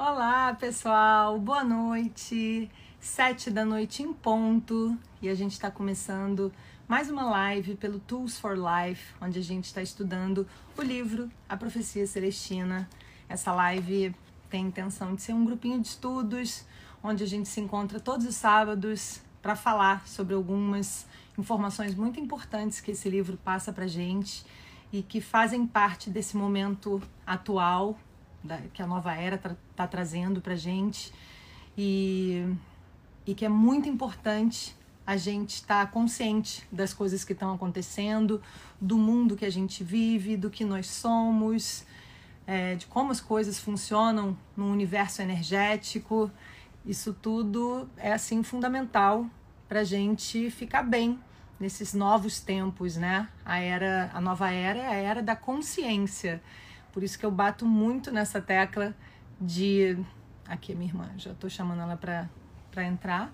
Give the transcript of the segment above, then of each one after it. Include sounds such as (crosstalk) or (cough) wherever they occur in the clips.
Olá, pessoal. Boa noite. Sete da noite em ponto e a gente está começando mais uma live pelo Tools for Life, onde a gente está estudando o livro A Profecia Celestina. Essa live tem a intenção de ser um grupinho de estudos onde a gente se encontra todos os sábados para falar sobre algumas informações muito importantes que esse livro passa para gente e que fazem parte desse momento atual da, que a nova era está tá trazendo para gente e, e que é muito importante a gente estar tá consciente das coisas que estão acontecendo, do mundo que a gente vive, do que nós somos, é, de como as coisas funcionam no universo energético. Isso tudo é assim fundamental para a gente ficar bem nesses novos tempos, né? A era, a nova era é a era da consciência. Por isso que eu bato muito nessa tecla de aqui minha irmã, já estou chamando ela para entrar.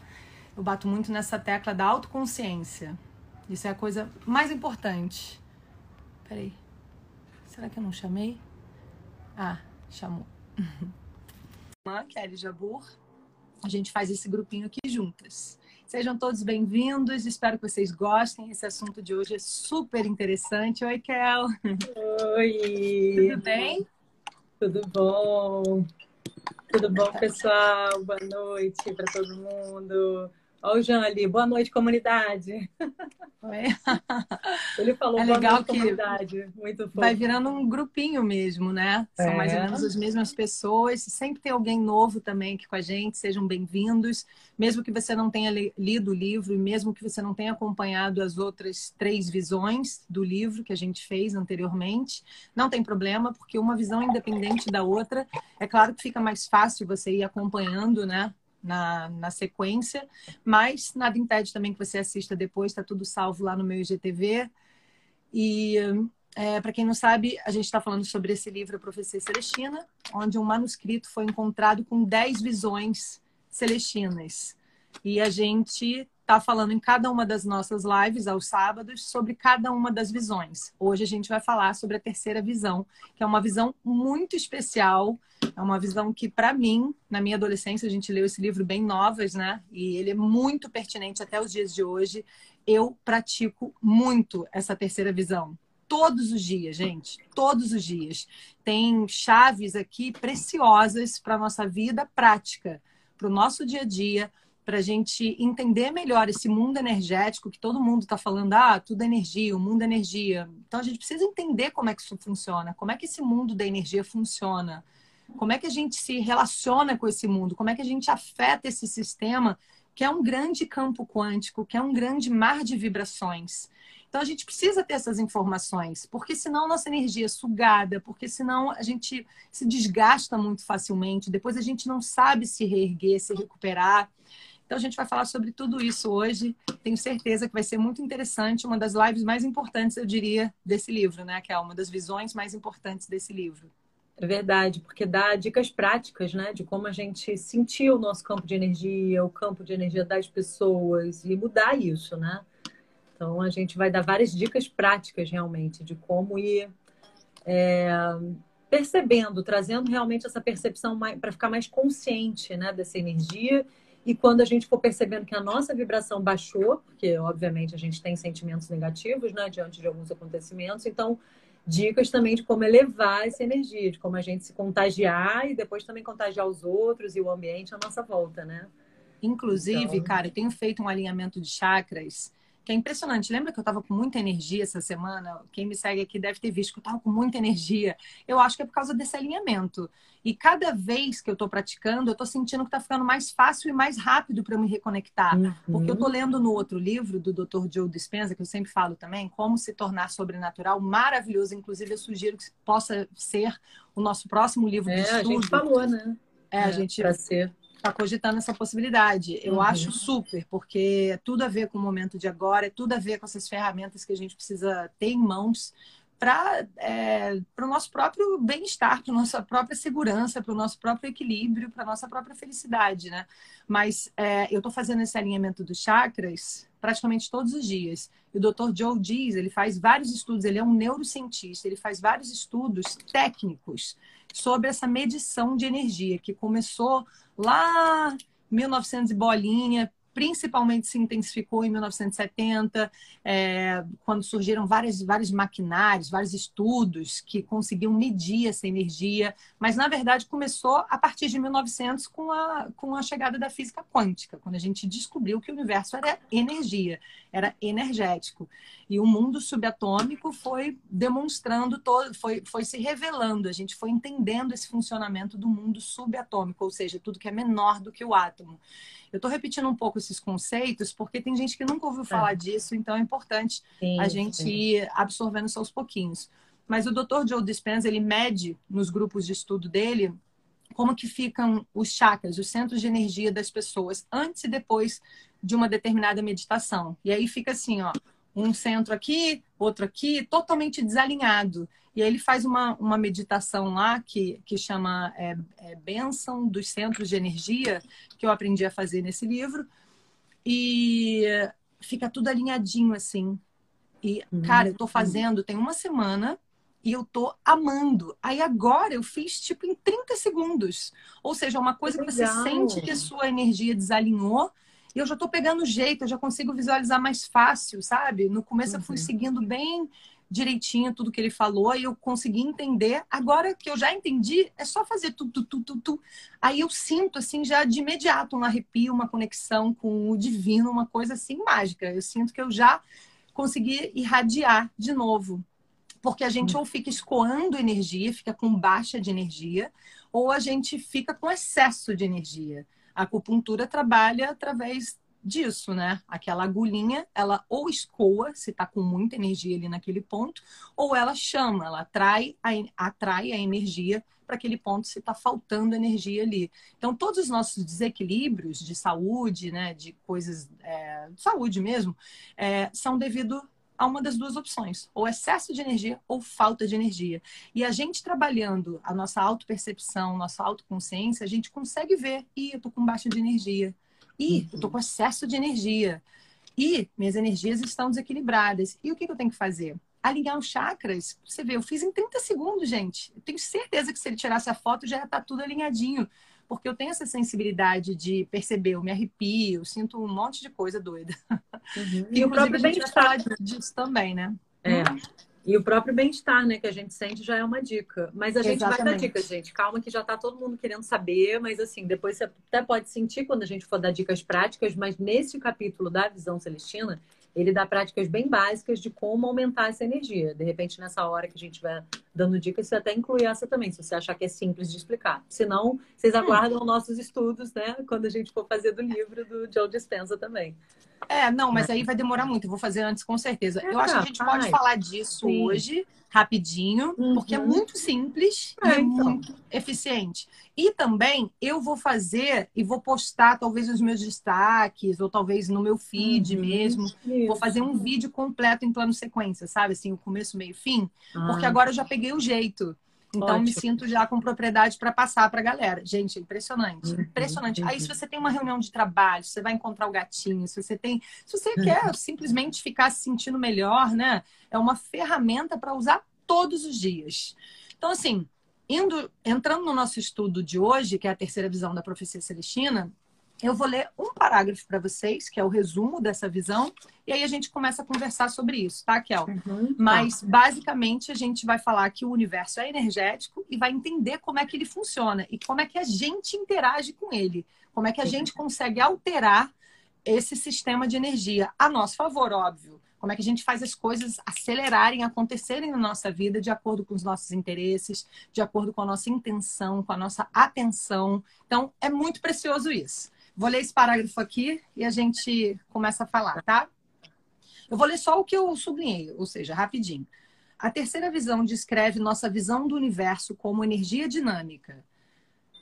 Eu bato muito nessa tecla da autoconsciência. Isso é a coisa mais importante. Peraí. Será que eu não chamei? Ah, chamou. (laughs) Irmã Kelly Jabur. A gente faz esse grupinho aqui juntas. Sejam todos bem-vindos, espero que vocês gostem. Esse assunto de hoje é super interessante. Oi, Kel. Oi. Tudo bem? Tudo bom? Tudo bom, pessoal? Boa noite para todo mundo. Olha o Jean ali. Boa noite, comunidade. Oi. (laughs) Ele falou é legal noite, que comunidade. Muito fofo. Vai virando um grupinho mesmo, né? São É. mais ou menos as mesmas pessoas. Sempre tem alguém novo também aqui com a gente. Sejam bem-vindos. Mesmo que você não tenha li- lido o livro e mesmo que você não tenha acompanhado as outras três visões do livro que a gente fez anteriormente, não tem problema, porque uma visão é independente da outra. É claro que fica mais fácil você ir acompanhando, né? Na, na sequência, mas nada impede também que você assista depois, está tudo salvo lá no meu IGTV. E é, para quem não sabe, a gente está falando sobre esse livro, A Profecia Celestina, onde um manuscrito foi encontrado com 10 visões celestinas. E a gente está falando em cada uma das nossas lives, aos sábados, sobre cada uma das visões. Hoje a gente vai falar sobre a terceira visão, que é uma visão muito especial. É uma visão que, para mim, na minha adolescência, a gente leu esse livro bem novas, né? E ele é muito pertinente até os dias de hoje. Eu pratico muito essa terceira visão todos os dias, gente, todos os dias. Tem chaves aqui preciosas para a nossa vida prática, para o nosso dia a dia, para a gente entender melhor esse mundo energético que todo mundo está falando, ah, tudo é energia, o mundo é energia. Então a gente precisa entender como é que isso funciona, como é que esse mundo da energia funciona, como é que a gente se relaciona com esse mundo, como é que a gente afeta esse sistema que é um grande campo quântico, que é um grande mar de vibrações. Então a gente precisa ter essas informações, porque senão nossa energia é sugada, porque senão a gente se desgasta muito facilmente, depois a gente não sabe se reerguer, se recuperar. Então a gente vai falar sobre tudo isso hoje. Tenho certeza que vai ser muito interessante, uma das lives mais importantes, eu diria, desse livro, né? Que é uma das visões mais importantes desse livro. É verdade, porque dá dicas práticas, né? De como a gente sentir o nosso campo de energia, o campo de energia das pessoas e mudar isso, né? Então a gente vai dar várias dicas práticas realmente de como ir é, percebendo, trazendo realmente essa percepção para ficar mais consciente, né? Dessa energia. E quando a gente for percebendo que a nossa vibração baixou, porque obviamente a gente tem sentimentos negativos, né? Diante de alguns acontecimentos, então dicas também de como elevar essa energia, de como a gente se contagiar e depois também contagiar os outros e o ambiente à nossa volta, né? Inclusive, Então- cara, eu tenho feito um alinhamento de chakras que é impressionante. Lembra que eu tava com muita energia essa semana? Quem me segue aqui deve ter visto que eu tava com muita energia. Eu acho que é por causa desse alinhamento. E cada vez que eu tô praticando, eu tô sentindo que tá ficando mais fácil e mais rápido para eu me reconectar. Porque eu tô lendo no outro livro do Dr. Joe Dispenza, que eu sempre falo também, Como se tornar sobrenatural, maravilhoso. Inclusive, eu sugiro que possa ser o nosso próximo livro de É, a estudo. gente falou, né? É, a gente Para ser. Está cogitando essa possibilidade. Eu Uhum. acho super, porque é tudo a ver com o momento de agora, é tudo a ver com essas ferramentas que a gente precisa ter em mãos para é, o nosso próprio bem-estar, para nossa própria segurança, para o nosso próprio equilíbrio, para nossa própria felicidade, né? Mas é, eu estou fazendo esse alinhamento dos chakras praticamente todos os dias. E o Dr. Joe diz, ele faz vários estudos, ele é um neurocientista, ele faz vários estudos técnicos sobre essa medição de energia que começou lá 1900 e bolinha, principalmente se intensificou em 1970, é, quando surgiram várias, vários maquinários, vários estudos que conseguiam medir essa energia, mas na verdade começou a partir de 1900 com a, com a chegada da física quântica, quando a gente descobriu que o universo era energia, era energético. E o mundo subatômico foi demonstrando, todo, foi, foi se revelando, a gente foi entendendo esse funcionamento do mundo subatômico, ou seja, tudo que é menor do que o átomo. Eu estou repetindo um pouco esses conceitos porque tem gente que nunca ouviu é. falar disso, então é importante sim, a gente sim. ir absorvendo isso aos pouquinhos. Mas o Dr. Joe Dispenza, ele mede nos grupos de estudo dele como que ficam os chakras, os centros de energia das pessoas antes e depois de uma determinada meditação. E aí fica assim, ó, um centro aqui, outro aqui, totalmente desalinhado. E aí ele faz uma, uma meditação lá que, que chama é, é, Bênção dos Centros de Energia, que eu aprendi a fazer nesse livro. E fica tudo alinhadinho assim. E, uhum. cara, eu tô fazendo tem uma semana e eu tô amando. Aí agora eu fiz tipo em 30 segundos. Ou seja, uma coisa que, que você sente que a sua energia desalinhou e eu já tô pegando jeito, eu já consigo visualizar mais fácil, sabe? No começo uhum. eu fui uhum. seguindo bem direitinho tudo que ele falou e eu consegui entender. Agora que eu já entendi, é só fazer tu, tu, tu, tu, tu. Aí eu sinto, assim, já de imediato um arrepio, uma conexão com o divino, uma coisa assim mágica. Eu sinto que eu já consegui irradiar de novo. Porque a gente ou fica escoando energia, fica com baixa de energia, ou a gente fica com excesso de energia. A acupuntura trabalha através disso, né? Aquela agulhinha, ela ou escoa, se tá com muita energia ali naquele ponto, ou ela chama, ela atrai a, atrai a energia para aquele ponto se está faltando energia ali. Então, todos os nossos desequilíbrios de saúde, né, de coisas é, de saúde mesmo, é, são devido a uma das duas opções, ou excesso de energia ou falta de energia. E a gente trabalhando a nossa autopercepção, nossa autoconsciência, a gente consegue ver, e eu tô com baixa de energia, e eu tô com excesso de energia. E minhas energias estão desequilibradas. E o que, que eu tenho que fazer? Alinhar os chakras. Você vê, eu fiz em 30 segundos, gente. Eu tenho certeza que se ele tirasse a foto já ia estar tá tudo alinhadinho. Porque eu tenho essa sensibilidade de perceber, eu me arrepio, eu sinto um monte de coisa doida. Uhum. E, e o próprio bem-estar disso também, né? É. Hum. E o próprio bem-estar, né, que a gente sente já é uma dica. Mas a gente Exatamente. vai dar dica, gente. Calma que já tá todo mundo querendo saber, mas assim, depois você até pode sentir quando a gente for dar dicas práticas, mas nesse capítulo da visão celestina, ele dá práticas bem básicas de como aumentar essa energia. De repente, nessa hora que a gente vai dando dicas, você até inclui essa também, se você achar que é simples de explicar. Se não, vocês hum. aguardam hum. nossos estudos, né? Quando a gente for fazer do livro do Joe Dispenza também. É, não, mas aí vai demorar muito. Eu vou fazer antes, com certeza. É, eu acho que a gente pode falar disso Sim. hoje, rapidinho, uhum. porque é muito simples é, e então. muito eficiente. E também eu vou fazer e vou postar talvez os meus destaques, ou talvez no meu feed uhum. mesmo. Isso. Vou fazer um vídeo completo em plano sequência, sabe? Assim, o começo, meio, fim. Ah. Porque agora eu já peguei o jeito. Então, Ótimo. me sinto já com propriedade para passar para a galera. Gente, impressionante. Uhum, impressionante. Uhum. Aí, se você tem uma reunião de trabalho, você vai encontrar o gatinho, se você tem. Se você uhum. quer simplesmente ficar se sentindo melhor, né? É uma ferramenta para usar todos os dias. Então, assim, indo, entrando no nosso estudo de hoje, que é a terceira visão da profecia celestina, eu vou ler um parágrafo para vocês, que é o resumo dessa visão, e aí a gente começa a conversar sobre isso, tá, Kel? Uhum, Mas, tá. basicamente, a gente vai falar que o universo é energético e vai entender como é que ele funciona e como é que a gente interage com ele, como é que a gente consegue alterar esse sistema de energia a nosso favor, óbvio. Como é que a gente faz as coisas acelerarem, acontecerem na nossa vida de acordo com os nossos interesses, de acordo com a nossa intenção, com a nossa atenção. Então, é muito precioso isso. Vou ler esse parágrafo aqui e a gente começa a falar, tá? Eu vou ler só o que eu sublinhei, ou seja, rapidinho. A terceira visão descreve nossa visão do universo como energia dinâmica.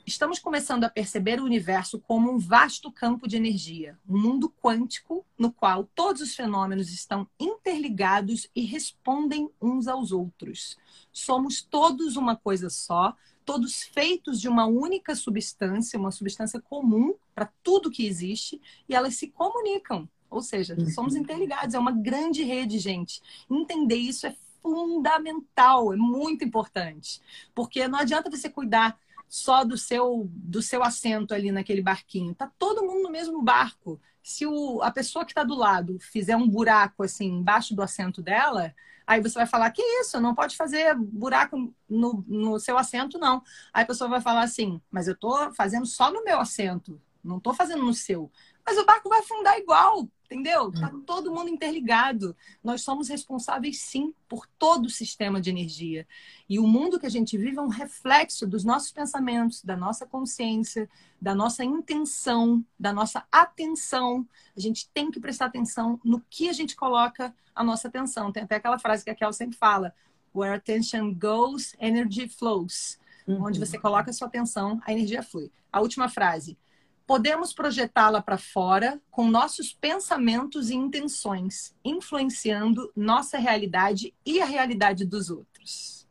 Estamos começando a perceber o universo como um vasto campo de energia, um mundo quântico no qual todos os fenômenos estão interligados e respondem uns aos outros. Somos todos uma coisa só, todos feitos de uma única substância, uma substância comum para tudo que existe, e elas se comunicam. Ou seja, uhum. somos interligados, é uma grande rede, gente. Entender isso é fundamental, é muito importante. Porque não adianta você cuidar só do seu do seu assento ali naquele barquinho. Tá todo mundo no mesmo barco. Se o, a pessoa que está do lado fizer um buraco assim embaixo do assento dela, aí você vai falar que isso, não pode fazer buraco no, no seu assento, não. Aí a pessoa vai falar assim, mas eu estou fazendo só no meu assento, não estou fazendo no seu. Mas o barco vai afundar igual, entendeu? Tá uhum. todo mundo interligado. Nós somos responsáveis, sim, por todo o sistema de energia. E o mundo que a gente vive é um reflexo dos nossos pensamentos, da nossa consciência, da nossa intenção, da nossa atenção. A gente tem que prestar atenção no que a gente coloca a nossa atenção. Tem até aquela frase que a Kel sempre fala: Where attention goes, energy flows. Uhum. Onde você coloca a sua atenção, a energia flui. A última frase podemos projetá-la para fora com nossos pensamentos e intenções, influenciando nossa realidade e a realidade dos outros.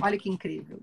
Olha que incrível.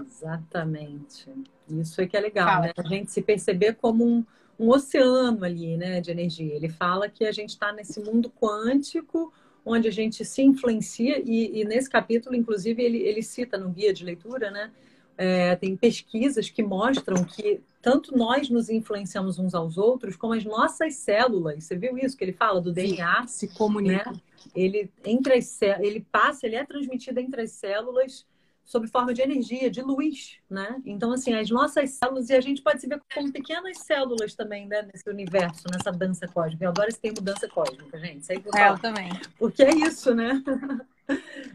Exatamente. Isso é que é legal, fala. né? A gente se perceber como um, um oceano ali, né, de energia. Ele fala que a gente está nesse mundo quântico onde a gente se influencia e, e nesse capítulo, inclusive, ele, ele cita no guia de leitura, né? É, tem pesquisas que mostram que tanto nós nos influenciamos uns aos outros, como as nossas células. Você viu isso que ele fala do DNA? Se comunica. Né? Ele, entre as, ele passa, ele é transmitido entre as células sob forma de energia, de luz, né? Então, assim, as nossas células, e a gente pode se ver como pequenas células também, né? Nesse universo, nessa dança cósmica. Eu adoro esse termo dança cósmica, gente. Sei por é, eu também. Porque é isso, né? (laughs)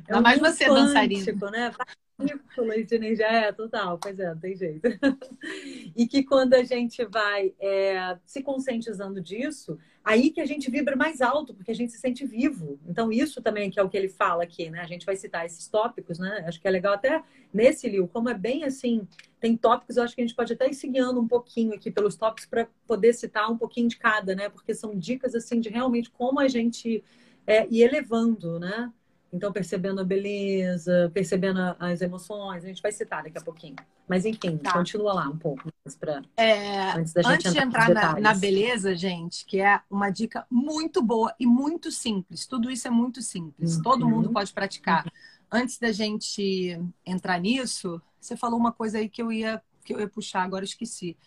É mais você dançarina. Né? Partículas de energia, é, total, pois é, não tem jeito. (laughs) e que quando a gente vai é, se conscientizando disso, aí que a gente vibra mais alto, porque a gente se sente vivo. Então, isso também que é o que ele fala aqui, né? A gente vai citar esses tópicos, né? Acho que é legal até nesse livro, como é bem assim, tem tópicos, eu acho que a gente pode até ir seguindo um pouquinho aqui pelos tópicos para poder citar um pouquinho de cada, né? Porque são dicas assim de realmente como a gente é, ir elevando, né? Então, percebendo a beleza, percebendo as emoções, a gente vai citar daqui a pouquinho. Mas, enfim, tá. continua lá um pouco para é, antes da gente antes entrar, de entrar na, na, beleza, gente, que é uma dica muito boa e muito simples. Tudo isso é muito simples. Uhum. Todo mundo pode praticar. Uhum. Antes da gente entrar nisso, você falou uma coisa aí que eu ia que eu ia puxar, agora esqueci.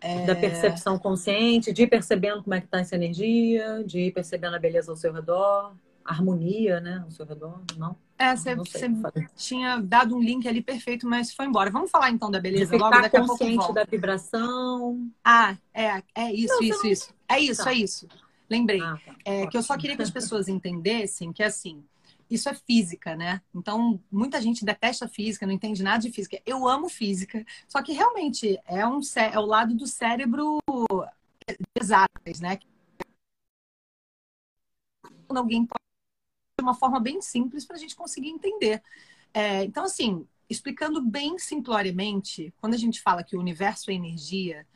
É... Da percepção consciente, de ir percebendo como é que está essa energia, de ir percebendo a beleza ao seu redor harmonia, né, ao seu redor, não? É, você, tinha dado um link ali perfeito, mas foi embora. Vamos falar então da beleza de logo daqui a pouco volta. da vibração. Ah, é, é isso, não, isso, não... isso. É isso, tá. é isso. Lembrei. Ah, tá. é, que eu só queria que as (laughs) pessoas entendessem que assim, isso é física, né? Então, muita gente detesta física, não entende nada de física. Eu amo física, só que realmente é um é o lado do cérebro exatas, né? Quando alguém pode de uma forma bem simples para a gente conseguir entender. É, então, assim, explicando bem simploriamente, quando a gente fala que o universo é energia,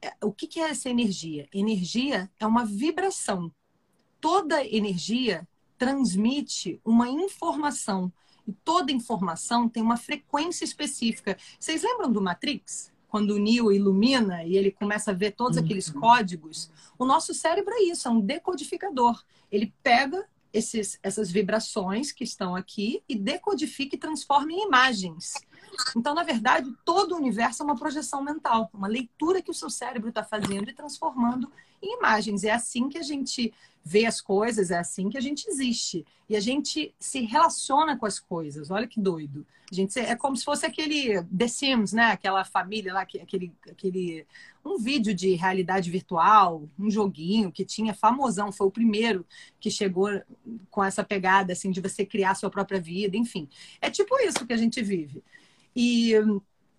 é, o que, que é essa energia? Energia é uma vibração. Toda energia transmite uma informação. E toda informação tem uma frequência específica. Vocês lembram do Matrix? Quando o Neo ilumina e ele começa a ver todos aqueles uhum. códigos, o nosso cérebro é isso, é um decodificador. Ele pega esses, essas vibrações que estão aqui e decodifica e transforma em imagens. Então, na verdade, todo o universo é uma projeção mental, uma leitura que o seu cérebro está fazendo e transformando em imagens. É assim que a gente vê as coisas, é assim que a gente existe. E a gente se relaciona com as coisas. Olha que doido. A gente é como se fosse aquele The Sims, né? Aquela família lá, aquele, aquele um vídeo de realidade virtual, um joguinho que tinha famosão, foi o primeiro que chegou com essa pegada assim de você criar sua própria vida, enfim. É tipo isso que a gente vive. E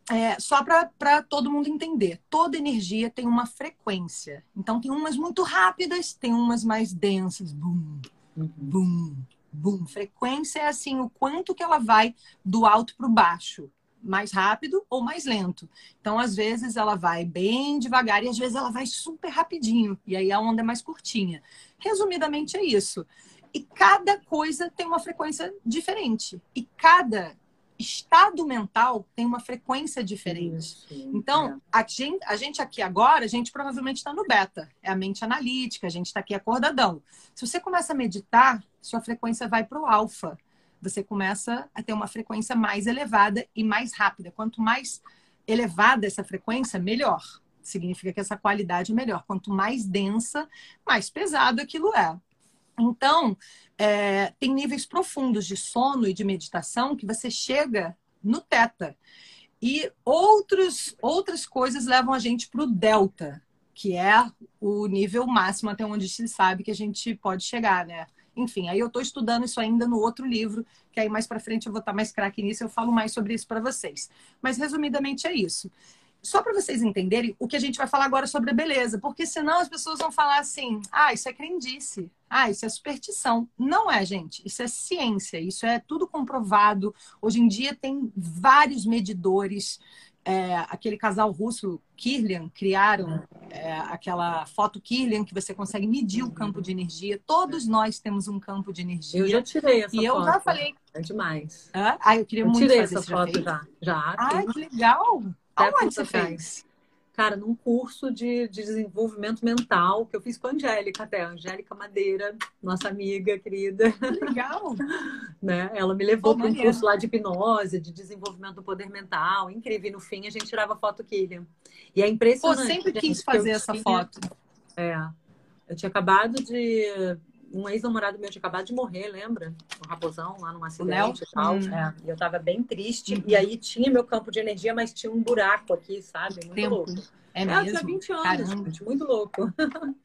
é, só para todo mundo entender, toda energia tem uma frequência. Então, tem umas muito rápidas, tem umas mais densas. Bum, uhum. bum, bum. Frequência é assim, o quanto que ela vai do alto para o baixo. Mais rápido ou mais lento. Então, às vezes, ela vai bem devagar e às vezes ela vai super rapidinho. E aí a onda é mais curtinha. Resumidamente, é isso. E cada coisa tem uma frequência diferente. E cada estado mental tem uma frequência diferente. Sim, então, é. a, gente, a gente aqui agora, a gente provavelmente está no beta, é a mente analítica, a gente está aqui acordadão. Se você começa a meditar, sua frequência vai para o alfa. Você começa a ter uma frequência mais elevada e mais rápida. Quanto mais elevada essa frequência, melhor. Significa que essa qualidade é melhor. Quanto mais densa, mais pesado aquilo é. Então, é, tem níveis profundos de sono e de meditação que você chega no teta. E outros, outras coisas levam a gente para o delta, que é o nível máximo até onde se sabe que a gente pode chegar, né? Enfim, aí eu estou estudando isso ainda no outro livro, que aí mais para frente eu vou estar tá mais craque nisso, eu falo mais sobre isso para vocês. Mas resumidamente é isso só para vocês entenderem o que a gente vai falar agora sobre a beleza, porque senão as pessoas vão falar assim: ah, isso é crendice, ah, isso é superstição. Não é, gente, isso é ciência, isso é tudo comprovado. Hoje em dia tem vários medidores. É, aquele casal russo, Kirlian, criaram é, aquela foto Kirlian que você consegue medir o campo de energia. Todos nós temos um campo de energia. Eu já tirei essa e foto. E eu já falei. É demais. Ah, eu queria eu muito tirei fazer essa foto já. Já. Ah, que legal! Aonde você fez? Cara, num curso de, de, desenvolvimento mental que eu fiz com a Angélica até, a Angélica Madeira, nossa amiga querida. Legal! (laughs) né? Ela me levou para um curso lá de hipnose, de desenvolvimento do poder mental, incrível. E no fim a gente tirava foto Killian. E é impressionante. Pô, sempre quis fazer essa tinha... foto. É. Eu tinha acabado de um ex-namorado meu tinha acabado de morrer, lembra? Um raposão lá num acidente e tal. Hum. É, e eu tava bem triste. Uhum. E aí tinha meu campo de energia, mas tinha um buraco aqui, sabe? Muito Tempo. louco. É, mesmo? tinha 20 anos, gente, muito louco. (laughs)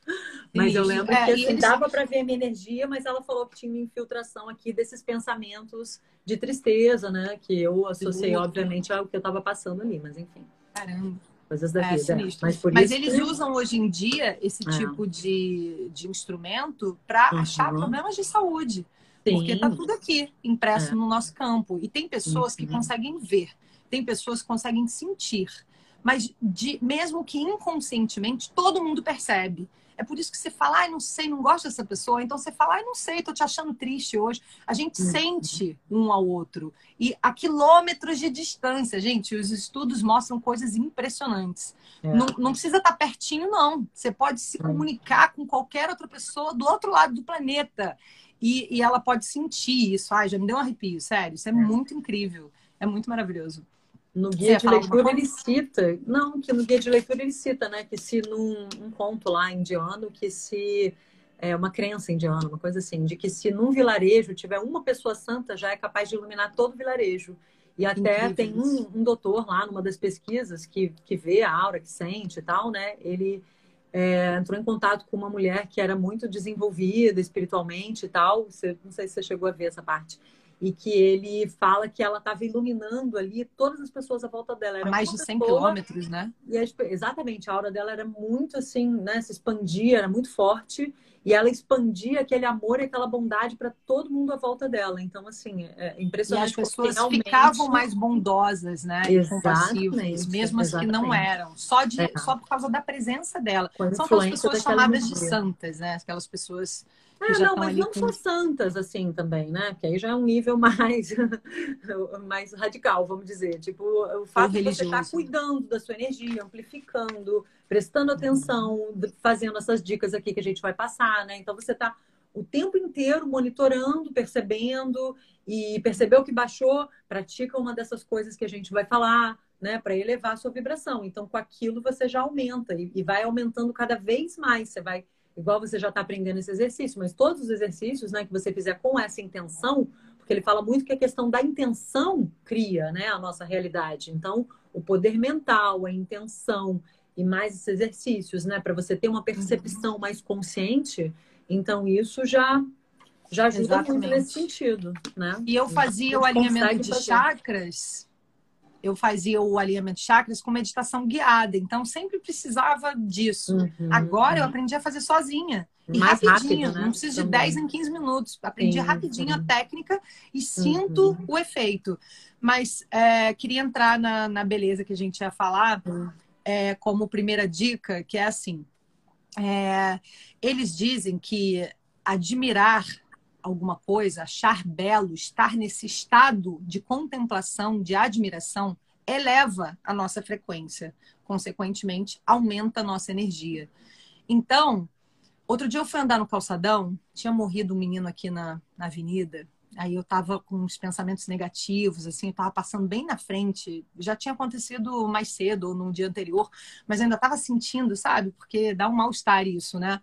mas eu lembro é, que assim, eles... dava para ver a minha energia, mas ela falou que tinha uma infiltração aqui desses pensamentos de tristeza, né? Que eu associei, obviamente, ao que eu tava passando ali, mas enfim. Caramba coisas da é, vida. Mas, Mas eles que... usam hoje em dia esse é. tipo de, de instrumento para uhum. achar problemas de saúde. Sim. Porque está tudo aqui, impresso é. no nosso campo. E tem pessoas uhum. que conseguem ver, tem pessoas que conseguem sentir. Mas de, mesmo que inconscientemente, todo mundo percebe. É por isso que você fala, ai, não sei, não gosto dessa pessoa. Então você fala, ai, não sei, tô te achando triste hoje. A gente uhum. sente um ao outro. E a quilômetros de distância, gente, os estudos mostram coisas impressionantes. É. Não, não, precisa estar pertinho, não. Você pode se comunicar com qualquer outra pessoa do outro lado do planeta. E, e ela pode sentir isso. Ai, já me deu um arrepio, sério. Isso é, é. muito incrível. É muito maravilhoso. No guia de leitura ele cita, não, que no guia de leitura ele cita, né, que se num um conto lá indiano, que se é uma crença indiana, uma coisa assim, de que se num vilarejo tiver uma pessoa santa, já é capaz de iluminar todo o vilarejo. E até Incrível. tem um, um, doutor lá numa das pesquisas que, que vê a aura, que sente e tal, né? Ele é, entrou em contato com uma mulher que era muito desenvolvida espiritualmente e tal. Você, não sei se você chegou a ver essa parte e que ele fala que ela estava iluminando ali todas as pessoas à volta dela. Era mais de 100 pessoa, quilômetros, né? E exatamente, a aura dela era muito assim, né? Se expandia, era muito forte. E ela expandia aquele amor e aquela bondade para todo mundo à volta dela. Então, assim, é impressionante. E as pessoas realmente... ficavam mais bondosas, né? Exatamente. mesmo as que não eram. Só, de, é. só por causa da presença dela. São aquelas pessoas chamadas de santas, né? Aquelas pessoas é, não, mas não com... são santas assim também, né? Porque aí já é um nível (laughs) mais, mais radical, vamos dizer. Tipo, o fato de você estar tá cuidando da sua energia, amplificando, prestando atenção, fazendo essas dicas aqui que a gente vai passar, né? Então você está o tempo inteiro monitorando, percebendo e percebeu que baixou, pratica uma dessas coisas que a gente vai falar, né, para elevar a sua vibração. Então, com aquilo você já aumenta e, e vai aumentando cada vez mais. Você vai igual você já está aprendendo esse exercício, mas todos os exercícios né, que você fizer com essa intenção, porque ele fala muito que a questão da intenção cria né, a nossa realidade. Então, o poder mental, a intenção e mais esses exercícios, né, para você ter uma percepção mais consciente, então isso já já ajuda Exatamente. muito nesse sentido, né? E eu fazia o alinhamento de fazer. chakras eu fazia o alinhamento de chakras com meditação guiada, então sempre precisava disso. Uhum, Agora eu aprendi a fazer sozinha. E Mais rapidinho, rápido, né? não preciso de 10 em 15 minutos. Aprendi sim, rapidinho a técnica e sinto uhum. o efeito. Mas é, queria entrar na, na, beleza que a gente ia falar uhum. é, como primeira dica, que é assim. É, eles dizem que admirar alguma coisa, achar belo, estar nesse estado de contemplação, de admiração, eleva a nossa frequência. Consequentemente, aumenta a nossa energia. Então, outro dia eu fui andar no calçadão, tinha morrido um menino aqui na, na avenida, Aí eu estava com uns pensamentos negativos, assim, eu estava passando bem na frente. Já tinha acontecido mais cedo ou no dia anterior, mas ainda estava sentindo, sabe? Porque dá um mal-estar isso, né?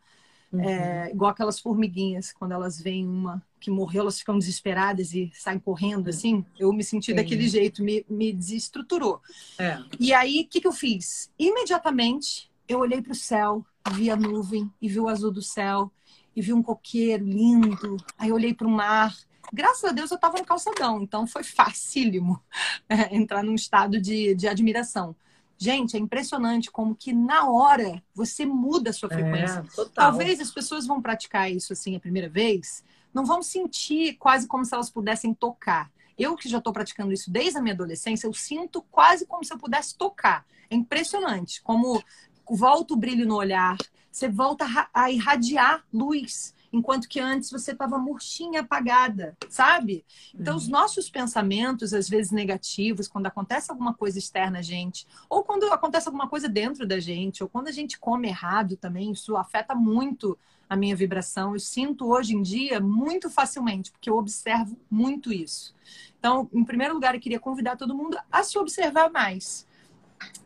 Uhum. É, igual aquelas formiguinhas, quando elas veem uma que morreu, elas ficam desesperadas e saem correndo, assim. Eu me senti Sim. daquele jeito, me, me desestruturou. É. E aí, o que, que eu fiz? Imediatamente, eu olhei para o céu, vi a nuvem e vi o azul do céu e vi um coqueiro lindo. Aí eu olhei para o mar Graças a Deus eu estava no calçadão, então foi facílimo (laughs) é, entrar num estado de, de admiração. Gente, é impressionante como que na hora você muda a sua é, frequência. É, Talvez as pessoas vão praticar isso assim a primeira vez, não vão sentir quase como se elas pudessem tocar. Eu que já estou praticando isso desde a minha adolescência, eu sinto quase como se eu pudesse tocar. É impressionante como volta o brilho no olhar, você volta a irradiar luz enquanto que antes você estava murchinha, apagada, sabe? Então, uhum. os nossos pensamentos, às vezes negativos, quando acontece alguma coisa externa a gente, ou quando acontece alguma coisa dentro da gente, ou quando a gente come errado também, isso afeta muito a minha vibração. Eu sinto hoje em dia muito facilmente, porque eu observo muito isso. Então, em primeiro lugar, eu queria convidar todo mundo a se observar mais.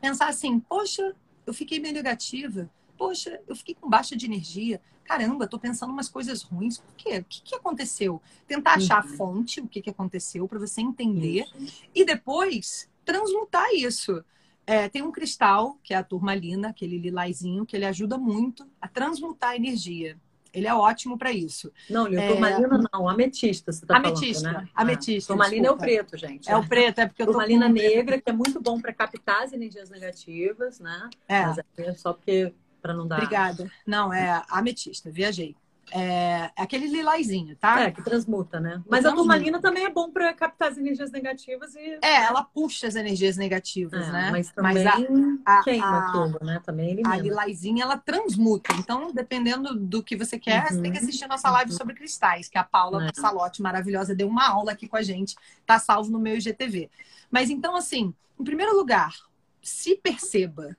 Pensar assim, poxa, eu fiquei meio negativa. Poxa, eu fiquei com baixa de energia caramba, estou pensando umas coisas ruins. Por quê? O que, que aconteceu? Tentar achar uhum. a fonte, o que, que aconteceu, para você entender. E depois transmutar isso. É, tem um cristal, que é a turmalina, aquele lilazinho, que ele ajuda muito a transmutar a energia. Ele é ótimo para isso. Não, Lio, é... turmalina não, ametista, você tá ametista, falando, né? Ametista. Ah, turmalina desculpa. é o preto, gente. É o preto, é porque eu Turmalina negra, que é muito bom para captar as energias negativas, né? É. Mas é só porque para não dar. Obrigada. Não, é ametista, viajei. É, é aquele lilazinho, tá? É, que transmuta, né? Mas transmuta. a turmalina também é bom para captar as energias negativas e. É, ela puxa as energias negativas, é, né? Mas também mas a, queima a, tudo, né? Também elimina. A lilazinha, ela transmuta. Então, dependendo do que você quer, uhum. você tem que uhum. assistir nossa live sobre cristais, que a Paula é. Salote, maravilhosa, deu uma aula aqui com a gente. Tá salvo no meu IGTV. Mas então, assim, em primeiro lugar, se perceba.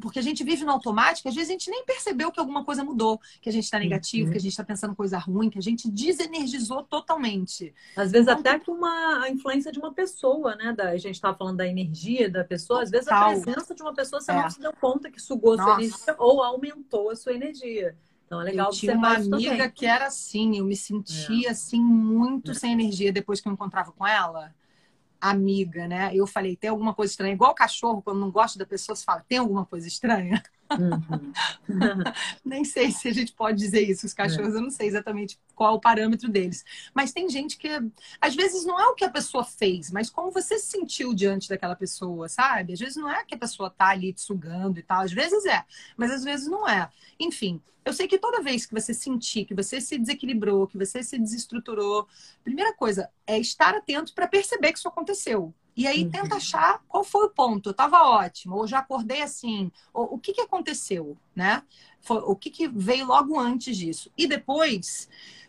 Porque a gente vive no automático, às vezes a gente nem percebeu que alguma coisa mudou, que a gente está negativo, uhum. que a gente está pensando coisa ruim, que a gente desenergizou totalmente. Às vezes então, até com uma a influência de uma pessoa, né? Da, a gente estava falando da energia da pessoa, às vezes a presença de uma pessoa você é. não se deu conta que sugou a sua energia ou aumentou a sua energia. Então é legal eu tinha uma amiga também. que era assim, eu me sentia é. assim muito é. sem energia depois que eu encontrava com ela amiga, né? Eu falei, tem alguma coisa estranha? Igual cachorro, quando não gosta da pessoa, você fala, tem alguma coisa estranha? Uhum. Nem sei se a gente pode dizer isso. Os cachorros, é. eu não sei exatamente qual é o parâmetro deles. Mas tem gente que, às vezes, não é o que a pessoa fez, mas como você se sentiu diante daquela pessoa, sabe? Às vezes não é que a pessoa tá ali te sugando e tal. Às vezes é, mas às vezes não é. Enfim, eu sei que toda vez que você sentir que você se desequilibrou, que você se desestruturou, primeira coisa é estar atento para perceber que isso aconteceu. E aí uhum. tenta achar qual foi o ponto. Eu estava ótimo, ou já acordei assim, ou, o que, que aconteceu, né? Foi, o que, que veio logo antes disso. E depois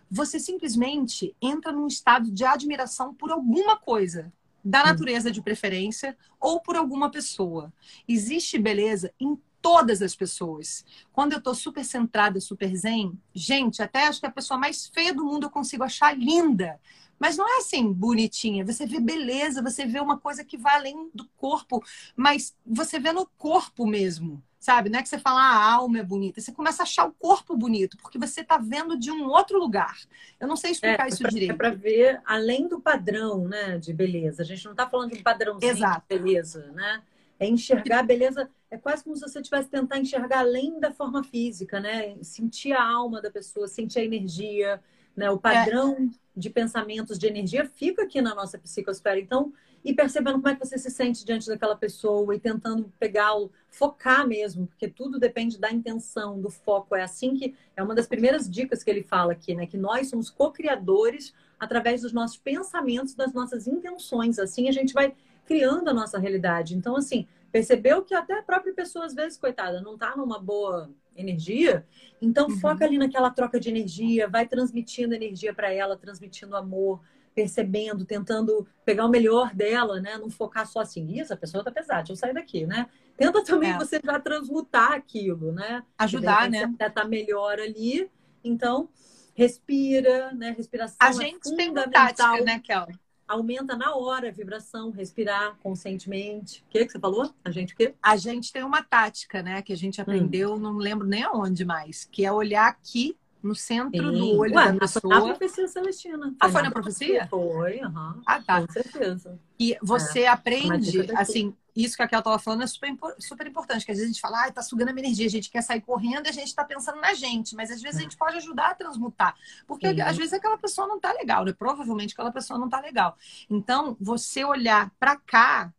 você simplesmente entra num estado de admiração por alguma coisa, da uhum. natureza de preferência, ou por alguma pessoa. Existe beleza em todas as pessoas. Quando eu tô super centrada, super zen, gente, até acho que a pessoa mais feia do mundo eu consigo achar linda. Mas não é assim bonitinha. Você vê beleza, você vê uma coisa que vai além do corpo, mas você vê no corpo mesmo, sabe? Não é que você fala ah, a alma é bonita, você começa a achar o corpo bonito, porque você está vendo de um outro lugar. Eu não sei explicar é, isso pra, direito. É para ver além do padrão, né, de beleza. A gente não está falando de um padrãozinho Exato. de beleza, né? É enxergar a beleza, é quase como se você tivesse tentar enxergar além da forma física, né? Sentir a alma da pessoa, sentir a energia, né? O padrão é. de pensamentos, de energia fica aqui na nossa psicosfera. Então, e percebendo como é que você se sente diante daquela pessoa e tentando pegá-lo, focar mesmo, porque tudo depende da intenção, do foco. É assim que é uma das primeiras dicas que ele fala aqui, né? Que nós somos co-criadores através dos nossos pensamentos, das nossas intenções. Assim a gente vai criando a nossa realidade. Então, assim, percebeu que até a própria pessoa, às vezes, coitada, não tá numa boa energia, então uhum. foca ali naquela troca de energia, vai transmitindo energia para ela, transmitindo amor, percebendo, tentando pegar o melhor dela, né? Não focar só assim, isso, a pessoa tá pesada, deixa eu sair daqui, né? Tenta também é. você já transmutar aquilo, né? Ajudar, né? Você tá melhor ali, então respira, né? Respiração a é gente é tem tática, né, Kel? Aumenta na hora a vibração, respirar conscientemente. O que, que você falou? A gente o quê? A gente tem uma tática, né? Que a gente hum. aprendeu, hum. não lembro nem aonde mais, que é olhar aqui no centro Sim. do olho Ué, da pessoa. A profecia celestina. Ah, foi na profecia? Foi, uhum. Ah, tá. Com certeza. E você é. aprende, assim, isso que a Kel estava falando é super, super importante, que às vezes a gente fala, ah, tá sugando a minha energia, a gente quer sair correndo e a gente está pensando na gente, mas às vezes a é. gente pode ajudar a transmutar, porque Sim. às vezes aquela pessoa não tá legal, né? Provavelmente aquela pessoa não tá legal. Então, você olhar para cá,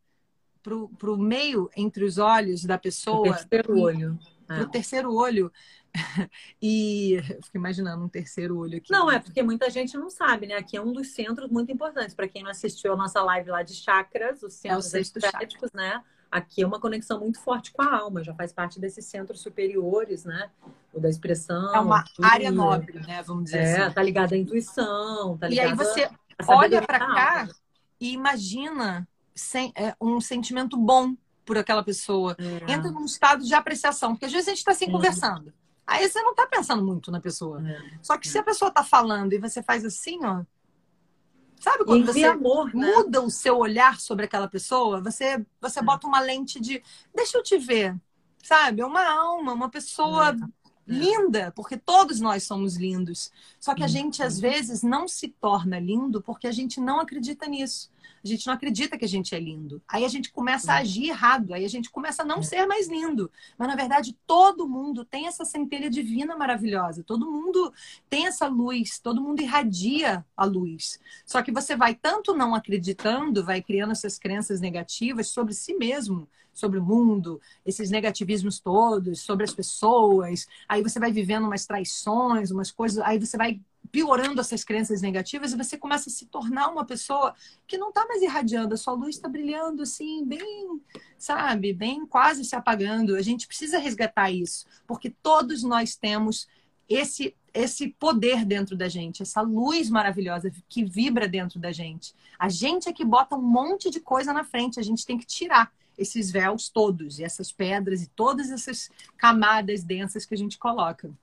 pro, pro meio entre os olhos da pessoa. O terceiro olho. É. O terceiro olho, (laughs) e fico imaginando um terceiro olho aqui. Não, é porque muita gente não sabe, né? Aqui é um dos centros muito importantes. Para quem não assistiu a nossa live lá de chakras, os centros é estéticos, né? Aqui é uma conexão muito forte com a alma, já faz parte desses centros superiores, né? O da expressão. É uma tudo. área nobre, né? Vamos dizer é, assim. tá ligada à intuição, tá ligada E aí você olha para cá e imagina é, um sentimento bom por aquela pessoa. É. Entra num estado de apreciação, porque às vezes a gente está assim conversando. Aí você não está pensando muito na pessoa. É, Só que é. se a pessoa está falando e você faz assim, ó. Sabe quando você amor, né? muda o seu olhar sobre aquela pessoa? Você, você é. bota uma lente de. Deixa eu te ver. Sabe? É uma alma, uma pessoa é. linda, porque todos nós somos lindos. Só que a gente, às vezes, não se torna lindo porque a gente não acredita nisso a gente não acredita que a gente é lindo. Aí a gente começa a agir errado, aí a gente começa a não é. ser mais lindo. Mas na verdade, todo mundo tem essa centelha divina maravilhosa, todo mundo tem essa luz, todo mundo irradia a luz. Só que você vai tanto não acreditando, vai criando essas crenças negativas sobre si mesmo, sobre o mundo, esses negativismos todos, sobre as pessoas. Aí você vai vivendo umas traições, umas coisas, aí você vai piorando essas crenças negativas e você começa a se tornar uma pessoa que não está mais irradiando, a sua luz está brilhando assim, bem, sabe, bem quase se apagando. A gente precisa resgatar isso, porque todos nós temos esse esse poder dentro da gente, essa luz maravilhosa que vibra dentro da gente. A gente é que bota um monte de coisa na frente, a gente tem que tirar esses véus todos, e essas pedras e todas essas camadas densas que a gente coloca.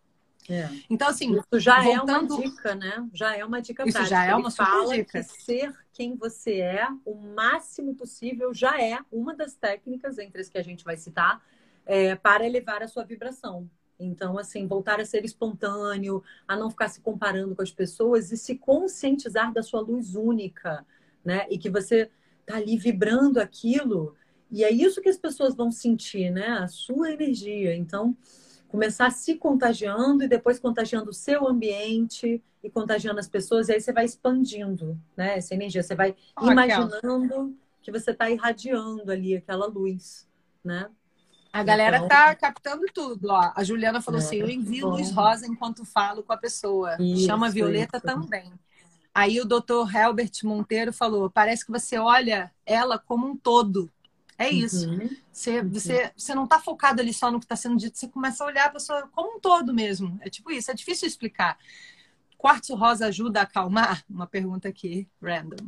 É. Então, assim, isso já voltando... é uma dica, né? Já é uma dica isso prática. já é uma Ele fala dica. que ser quem você é, o máximo possível, já é uma das técnicas entre as que a gente vai citar é, para elevar a sua vibração. Então, assim, voltar a ser espontâneo, a não ficar se comparando com as pessoas e se conscientizar da sua luz única, né? E que você tá ali vibrando aquilo e é isso que as pessoas vão sentir, né? A sua energia. Então, começar se contagiando e depois contagiando o seu ambiente e contagiando as pessoas, e aí você vai expandindo, né? Essa energia, você vai oh, imaginando que você está irradiando ali aquela luz, né? A galera então... tá captando tudo, ó. A Juliana falou é, assim: eu envio bom. luz rosa enquanto falo com a pessoa. Isso, Chama Violeta isso. também. Aí o doutor Helbert Monteiro falou: parece que você olha ela como um todo. É isso. Uhum. Você, você, você não está focado ali só no que está sendo dito, você começa a olhar a pessoa como um todo mesmo. É tipo isso, é difícil explicar. Quartzo rosa ajuda a acalmar? (laughs) Uma pergunta aqui, random.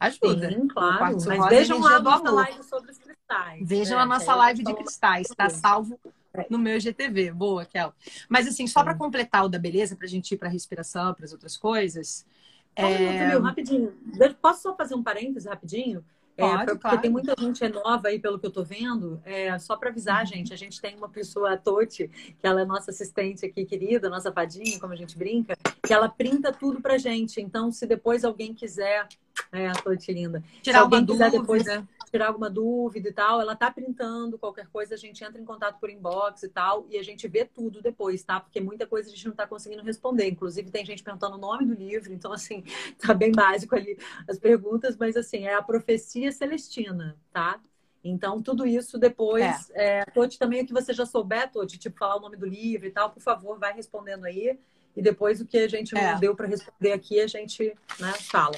Ajuda. Sim, claro. Mas vejam lá a nossa live sobre os cristais. Vejam né? a nossa live de cristais, está salvo é. no meu GTV. Boa, Kel. Mas assim, só para completar o da beleza, para a gente ir para a respiração, para as outras coisas. é... rapidinho. Posso só fazer um parêntese rapidinho? É, Pode, porque claro. tem muita gente nova aí, pelo que eu tô vendo. É, só para avisar, uhum. gente, a gente tem uma pessoa, a Toti, que ela é nossa assistente aqui, querida, nossa fadinha, como a gente brinca, que ela printa tudo pra gente. Então, se depois alguém quiser é, Toti linda. Tirar alguma dúvida. depois tirar alguma dúvida e tal, ela tá printando qualquer coisa, a gente entra em contato por inbox e tal, e a gente vê tudo depois, tá? Porque muita coisa a gente não tá conseguindo responder. Inclusive, tem gente perguntando o nome do livro, então, assim, (laughs) tá bem básico ali as perguntas, mas, assim, é a profecia celestina, tá? Então, tudo isso depois. É. É, Toti, também o que você já souber, Toti, tipo, falar o nome do livro e tal, por favor, vai respondendo aí. E depois o que a gente é. não deu para responder aqui, a gente né, fala.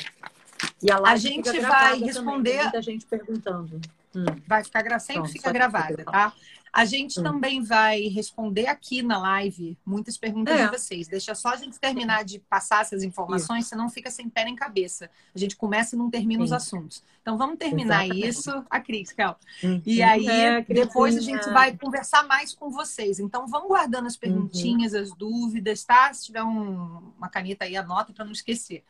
E a, a gente vai responder. muita gente perguntando. Hum. Vai ficar gra... sempre fica gravada, tá? A gente hum. também vai responder aqui na live muitas perguntas é. de vocês. Deixa só a gente terminar de passar essas informações, isso. senão fica sem pé nem cabeça. A gente começa e não termina Sim. os assuntos. Então vamos terminar Exatamente. isso, a Cris, Cal. Uhum. E aí é, depois a gente vai conversar mais com vocês. Então vão guardando as perguntinhas, uhum. as dúvidas, tá? Se tiver um, uma caneta aí, anota para não esquecer.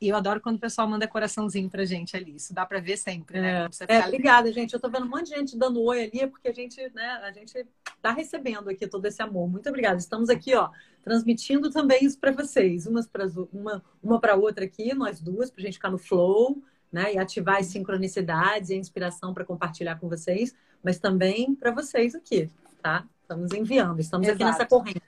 E eu adoro quando o pessoal manda coraçãozinho pra gente ali. Isso dá pra ver sempre, né? É, é obrigada, gente. Eu tô vendo um monte de gente dando oi ali, porque a gente, né, a gente tá recebendo aqui todo esse amor. Muito obrigada. Estamos aqui, ó, transmitindo também isso para vocês. Umas pra, uma uma para outra aqui, nós duas, pra gente ficar no flow, né? E ativar as sincronicidades e a inspiração para compartilhar com vocês, mas também para vocês aqui, tá? Estamos enviando, estamos Exato. aqui nessa corrente,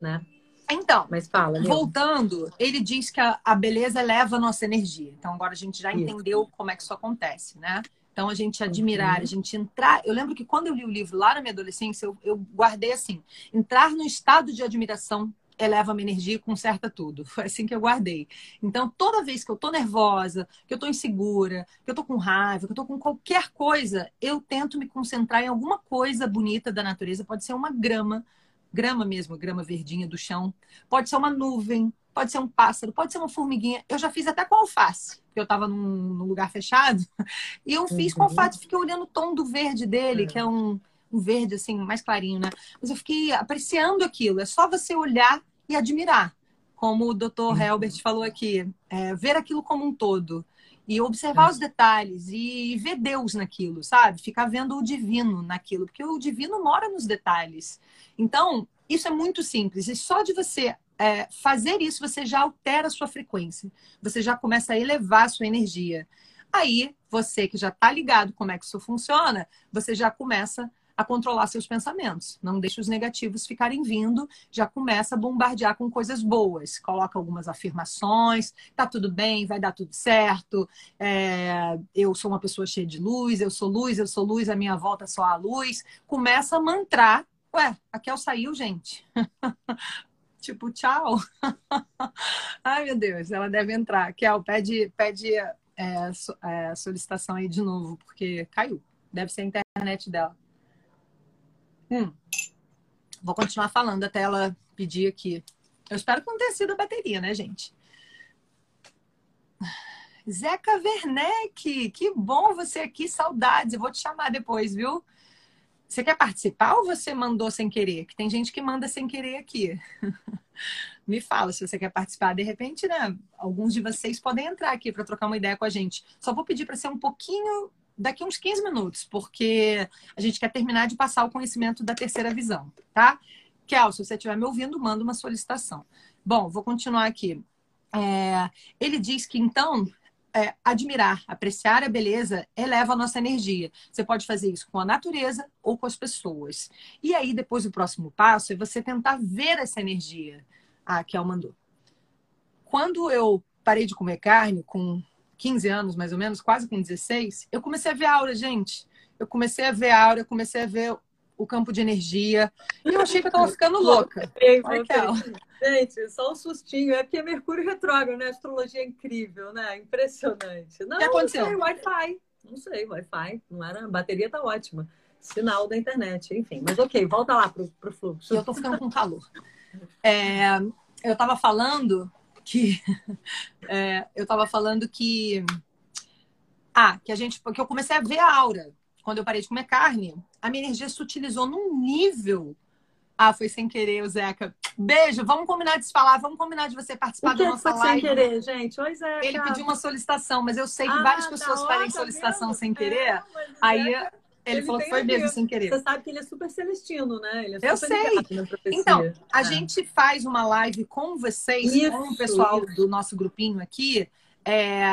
né? Então, mas fala, voltando, ele diz que a, a, beleza eleva a nossa energia. Então agora a gente já isso. entendeu como é que isso acontece, né? Então a gente admirar, uhum. a gente entrar. Eu lembro que quando eu li o livro lá na minha adolescência, eu, eu guardei assim: entrar no estado de admiração eleva a minha energia e conserta tudo. (laughs) Foi assim que eu guardei. Então, toda vez que eu tô nervosa, que eu tô insegura, que eu tô com raiva, que eu tô com qualquer coisa, eu tento me concentrar em alguma coisa bonita da natureza. Pode ser uma grama, grama mesmo, grama verdinha do chão. Pode ser uma nuvem, pode ser um pássaro, pode ser uma formiguinha. Eu já fiz até com alface, porque eu estava num, num, lugar fechado. (laughs) E eu fiz uhum. com alface, fiquei olhando o tom do verde dele, que é um, um verde assim, mais clarinho, né? Mas eu fiquei apreciando aquilo. É só você olhar e admirar. Como o Dr. Uhum. Helbert falou aqui, é, ver aquilo como um todo e observar os detalhes e ver Deus naquilo, sabe? Ficar vendo o divino naquilo, porque o divino mora nos detalhes. Então, isso é muito simples. E só de você é, fazer isso, você já altera a sua frequência. Você já começa a elevar a sua energia. Aí, você que já está ligado como é que isso funciona, você já começa a controlar seus pensamentos. Não deixe os negativos ficarem vindo, já começa a bombardear com coisas boas. Coloca algumas afirmações, tá tudo bem, vai dar tudo certo, é, eu sou uma pessoa cheia de luz, eu sou luz, eu sou luz, a minha volta é só a luz. Começa a mantrar. Ué, a Kel saiu, gente. (laughs) tipo, tchau. (laughs) Ai, meu Deus, ela deve entrar. Kel, pede, pede é, é, solicitação aí de novo, porque caiu. Deve ser a internet dela. Hum. Vou continuar falando até ela pedir aqui. Eu espero que não tenha sido a bateria, né, gente? Zeca Werneck, que bom você aqui, saudades. Eu vou te chamar depois, viu? Você quer participar ou você mandou sem querer? Que tem gente que manda sem querer aqui. (laughs) Me fala se você quer participar. De repente, né? Alguns de vocês podem entrar aqui para trocar uma ideia com a gente. Só vou pedir para ser um pouquinho daqui uns 15 minutos, porque a gente quer terminar de passar o conhecimento da terceira visão, tá? Kel, se você estiver me ouvindo, manda uma solicitação. Bom, vou continuar aqui. É, ele diz que, então, é, admirar, apreciar a beleza eleva a nossa energia. Você pode fazer isso com a natureza ou com as pessoas. E aí, depois, o próximo passo é você tentar ver essa energia. Ah, Kel mandou. Quando eu parei de comer carne com 15 anos, mais ou menos, quase com 16, eu comecei a ver a aura, gente. Eu comecei a ver a aura, eu comecei a ver o campo de energia. E eu achei que eu estava (laughs) ficando louca. Gente, só um sustinho. É porque é Mercúrio retrógrado, né? Astrologia é incrível, né? Impressionante. Não, o que aconteceu? Não sei, Wi-Fi. Não sei, Wi-Fi. Não era... A bateria tá ótima. Sinal da internet, enfim. Mas ok, volta lá pro, pro fluxo. Eu tô ficando com calor. É, eu estava falando que (laughs) é, eu estava falando que ah, que a gente que eu comecei a ver a aura quando eu parei de comer carne, a minha energia se utilizou num nível. Ah, foi sem querer, o Zeca. Beijo, vamos combinar de se falar, vamos combinar de você participar da nossa foi live. sem querer, gente. Oi, Zeca. Ele pediu uma solicitação, mas eu sei que ah, várias pessoas pedem solicitação sem querer. É, aí Zeca... Ele, ele falou que foi mesmo, sem querer. Você sabe que ele é super celestino, né? Ele é super Eu sei. Então, a é. gente faz uma live com vocês, isso, com o pessoal isso. do nosso grupinho aqui, é,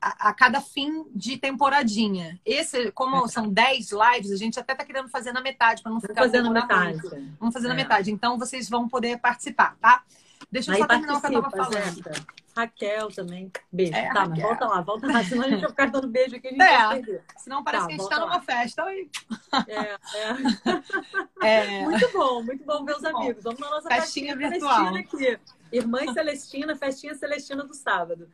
a, a, cada fim de temporadinha. Esse, como é. são 10 lives, a gente até tá querendo fazer na metade, para não ficar fazendo metade. Vamos fazer na é. metade. Então, vocês vão poder participar, tá? Deixa eu Aí só terminar o que eu tava falando. Raquel também. Beijo. É, tá, Raquel. volta lá, volta lá. Senão a gente vai ficar dando beijo aqui, é. Senão parece tá, que a gente está numa festa. Oi. É, é. (laughs) é. Muito bom, muito bom ver os amigos. Vamos na nossa festinha, festinha virtual. Celestina aqui. Irmã Celestina, festinha Celestina do sábado.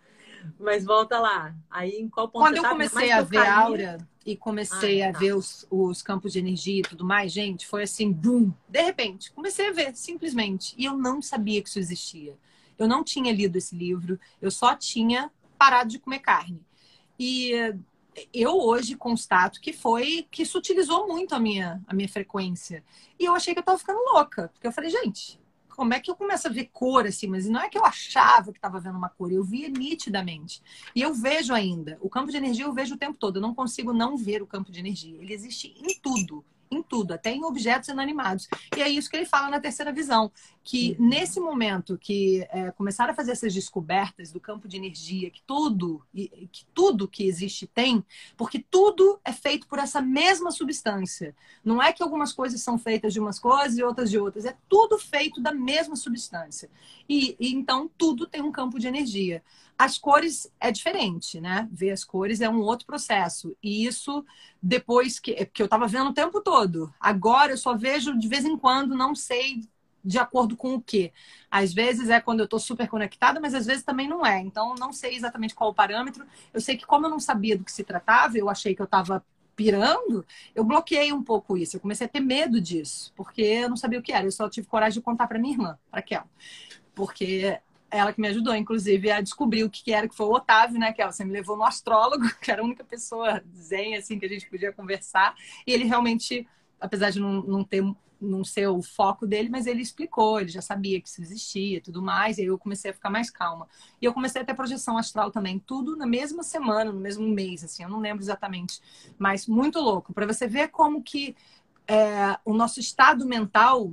Mas volta lá. Aí em qual ponto Quando eu comecei a ver aura e comecei ah, a tá. ver os, os campos de energia e tudo mais, gente, foi assim, boom. De repente, comecei a ver, simplesmente. E eu não sabia que isso existia. Eu não tinha lido esse livro, eu só tinha parado de comer carne. E eu hoje constato que foi que isso utilizou muito a minha, a minha frequência. E eu achei que eu tava ficando louca, porque eu falei, gente, como é que eu começo a ver cor assim? Mas não é que eu achava que estava vendo uma cor, eu via nitidamente. E eu vejo ainda. O campo de energia eu vejo o tempo todo. Eu não consigo não ver o campo de energia. Ele existe em tudo em tudo, até em objetos inanimados. E é isso que ele fala na terceira visão, que uhum. nesse momento que é, começaram a fazer essas descobertas do campo de energia, que tudo, que tudo que existe tem, porque tudo é feito por essa mesma substância. Não é que algumas coisas são feitas de umas coisas e outras de outras, é tudo feito da mesma substância. E, e então tudo tem um campo de energia. As cores é diferente, né? Ver as cores é um outro processo. E isso depois que, que eu estava vendo o tempo todo. Agora eu só vejo de vez em quando, não sei de acordo com o que. Às vezes é quando eu estou super conectada, mas às vezes também não é. Então, não sei exatamente qual o parâmetro. Eu sei que, como eu não sabia do que se tratava, eu achei que eu estava pirando, eu bloqueei um pouco isso. Eu comecei a ter medo disso, porque eu não sabia o que era. Eu só tive coragem de contar para minha irmã, para Kel. Porque ela que me ajudou, inclusive, a descobrir o que era, que foi o Otávio, né, que você me levou no astrólogo, (laughs) que era a única pessoa zen, assim, que a gente podia conversar. E ele realmente, apesar de não, não ter não ser o foco dele, mas ele explicou, ele já sabia que isso existia tudo mais, e aí eu comecei a ficar mais calma. E eu comecei a ter projeção astral também, tudo na mesma semana, no mesmo mês, assim, eu não lembro exatamente, mas muito louco, para você ver como que é, o nosso estado mental